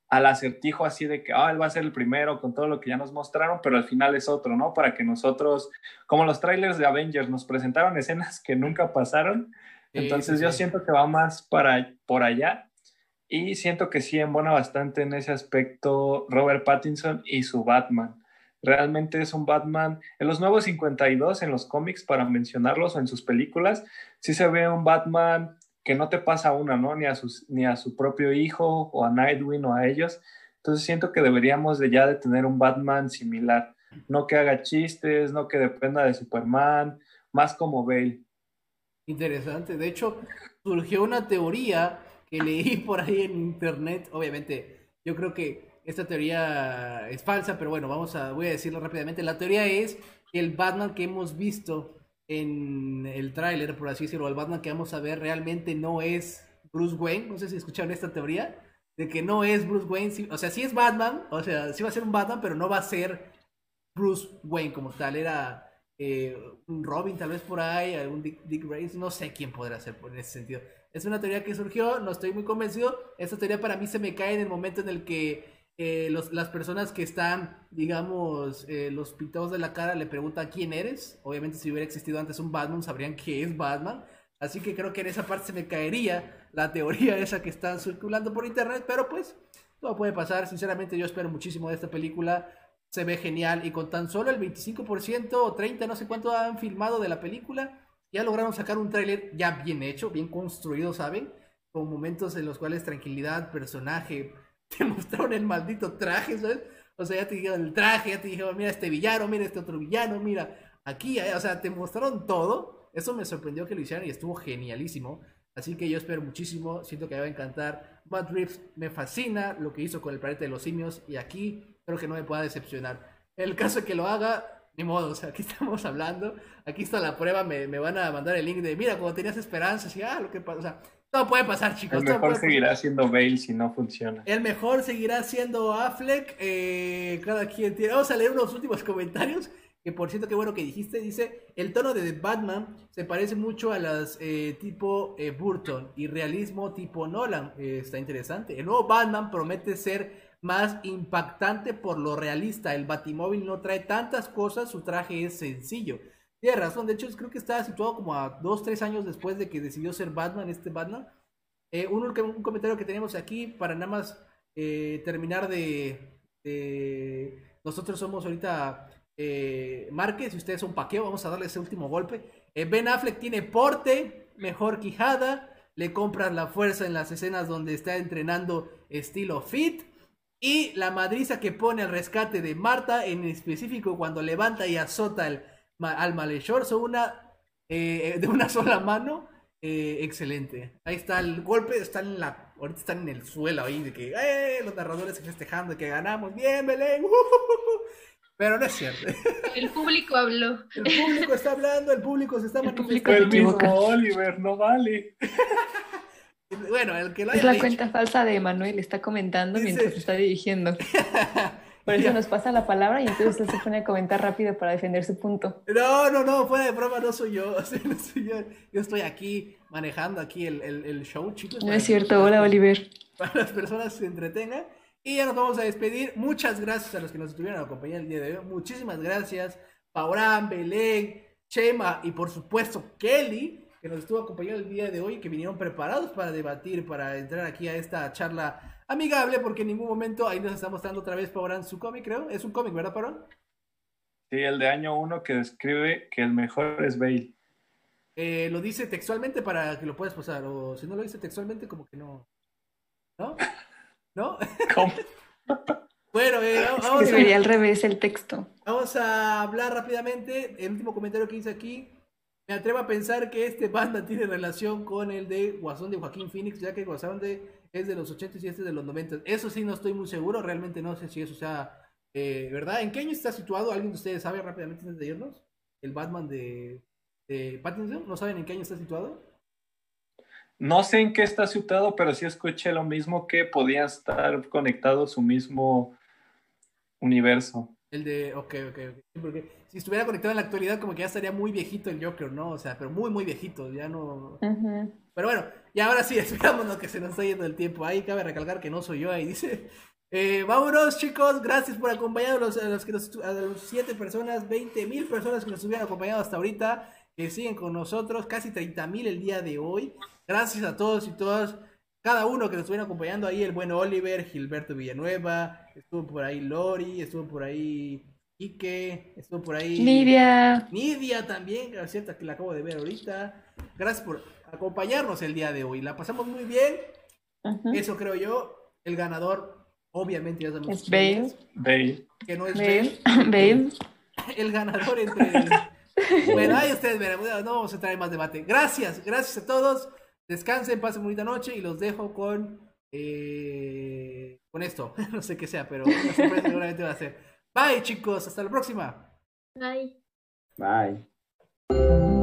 al acertijo así de que ah, él va a ser el primero con todo lo que ya nos mostraron, pero al final es otro, ¿no? Para que nosotros, como los trailers de Avengers, nos presentaron escenas que nunca pasaron. Entonces yo siento que va más para por allá y siento que sí embona bastante en ese aspecto Robert Pattinson y su Batman realmente es un Batman. En los nuevos 52, en los cómics, para mencionarlos, o en sus películas, sí se ve un Batman que no te pasa una, ¿no? Ni a, sus, ni a su propio hijo, o a Nightwing, o a ellos. Entonces siento que deberíamos de ya de tener un Batman similar. No que haga chistes, no que dependa de Superman, más como Bale. Interesante. De hecho, surgió una teoría que leí por ahí en internet. Obviamente, yo creo que esta teoría es falsa, pero bueno, vamos a, voy a decirlo rápidamente. La teoría es que el Batman que hemos visto en el tráiler, por así decirlo, el Batman que vamos a ver realmente no es Bruce Wayne. No sé si escucharon esta teoría, de que no es Bruce Wayne. o sea, sí es Batman, o sea, sí va a ser un Batman, pero no va a ser Bruce Wayne como tal. Era eh, un Robin tal vez por ahí, algún Dick, Dick no sé quién podrá ser en ese sentido. Es una teoría que surgió, no estoy muy convencido. Esta teoría para mí se me cae en el momento en el que eh, las personas que están, digamos, eh, los pintados de la cara le preguntan quién eres. Obviamente si hubiera existido antes un Batman, sabrían que es Batman. Así que creo que en esa parte se me caería la teoría esa que está circulando por internet. Pero pues, todo puede pasar. Sinceramente yo espero muchísimo de esta película. Se ve genial y con tan solo el 25% o 30, no sé cuánto han filmado de la película, ya lograron sacar un tráiler ya bien hecho, bien construido, ¿saben? Con momentos en los cuales tranquilidad, personaje, te mostraron el maldito traje, ¿sabes? O sea, ya te dijeron el traje, ya te dijeron, mira este villano, mira este otro villano, mira aquí, o sea, te mostraron todo. Eso me sorprendió que lo hicieran y estuvo genialísimo. Así que yo espero muchísimo, siento que me va a encantar. Matt Reeves me fascina lo que hizo con el planeta de los simios y aquí creo que no me pueda decepcionar. el caso de que lo haga, ni modo, o sea, aquí estamos hablando, aquí está la prueba, me, me van a mandar el link de, mira, cuando tenías esperanzas y, ah, lo que pasa, todo puede pasar, chicos. El mejor seguirá siendo Bale si no funciona. El mejor seguirá siendo Affleck. Eh, cada quien tiene. Vamos a leer unos últimos comentarios. Que por cierto, qué bueno que dijiste. Dice: El tono de Batman se parece mucho a las eh, tipo eh, Burton y realismo tipo Nolan. está interesante. El nuevo Batman promete ser más impactante por lo realista. El Batimóvil no trae tantas cosas, su traje es sencillo. Tiene razón, de hecho creo que está situado como a dos, tres años después de que decidió ser Batman, este Batman. Eh, un, comentario que tenemos aquí para nada más eh, terminar de, Nosotros somos ahorita eh, Márquez y ustedes son Paqueo, vamos a darle ese último golpe. Eh, ben Affleck tiene porte, mejor quijada, le compras la fuerza en las escenas donde está entrenando estilo fit. Y la madriza que pone al rescate de Marta, en específico cuando levanta y azota el al malhechor, son una eh, de una sola mano. Eh, excelente. Ahí está el golpe, están en la, ahorita están en el suelo ahí de que eh, los narradores festejando que ganamos. Bien, Belén. Pero no es cierto. El público habló. El público está hablando, el público se está manifestando. El mismo Oliver, no vale. Bueno, el que lo Es la cuenta falsa de Manuel, está comentando mientras está dirigiendo. Por eso nos pasa la palabra y entonces él se pone a comentar rápido para defender su punto. No, no, no, fuera de broma, no soy yo. yo. estoy aquí manejando aquí el, el, show, chicos. No es cierto, hola Oliver. Para las personas se entretengan. Y ya nos vamos a despedir. Muchas gracias a los que nos estuvieron acompañando el día de hoy. Muchísimas gracias. Paurán, Belén, Chema y por supuesto Kelly. que nos estuvo acompañando el día de hoy, que vinieron preparados para debatir, para entrar aquí a esta charla amigable, porque en ningún momento ahí nos está mostrando otra vez Paoran su cómic, creo. Es un cómic, ¿verdad, Paoran? Sí, el de año uno que describe que el mejor es Bale. Eh, lo dice textualmente para que lo puedas pasar, o si no lo dice textualmente, como que no. ¿No? ¿No? ¿Cómo? bueno, eh, vamos, Escribiría al revés el texto. vamos a hablar rápidamente. El último comentario que hice aquí. Me atrevo a pensar que este banda tiene relación con el de Guasón de Joaquín Phoenix, ya que Guasón de, es de los 80 y este es de los 90. Eso sí, no estoy muy seguro. Realmente no sé si eso sea eh, verdad. ¿En qué año está situado? ¿Alguien de ustedes sabe rápidamente antes de irnos? El Batman de, de Pattinson. ¿No saben en qué año está situado? No sé en qué está situado, pero sí escuché lo mismo que podían estar conectados su mismo universo. El de, ok, ok, ok. Sí, porque si estuviera conectado en la actualidad, como que ya estaría muy viejito el Joker, ¿no? O sea, pero muy, muy viejito, ya no... Pero bueno, y ahora sí, esperámonos que se nos está yendo el tiempo. Ahí cabe recalcar que no soy yo, ahí dice. Eh, vámonos, chicos, gracias por acompañarnos a los que nos, a los siete personas, 20 mil personas que nos hubieran acompañado hasta ahorita, que siguen con nosotros, casi 30 mil el día de hoy. Gracias a todos y todas, cada uno que nos estuvieron acompañando ahí, el buen Oliver, Gilberto Villanueva, estuvo por ahí Lori, estuvo por ahí Ike, estuvo por ahí Nidia. Nidia también, cierto que la acabo de ver ahorita. Gracias por acompañarnos el día de hoy. La pasamos muy bien. Eso creo yo. El ganador, obviamente, ya sabemos Es Bale. Bale. que no es Bale. Bale. El ganador entre. bueno, ahí ustedes verán. No vamos a entrar en más debate. Gracias, gracias a todos. Descansen, pasen bonita noche y los dejo con. eh, con esto. no sé qué sea, pero la sorpresa seguramente va a ser. Bye, chicos. Hasta la próxima. Bye. Bye.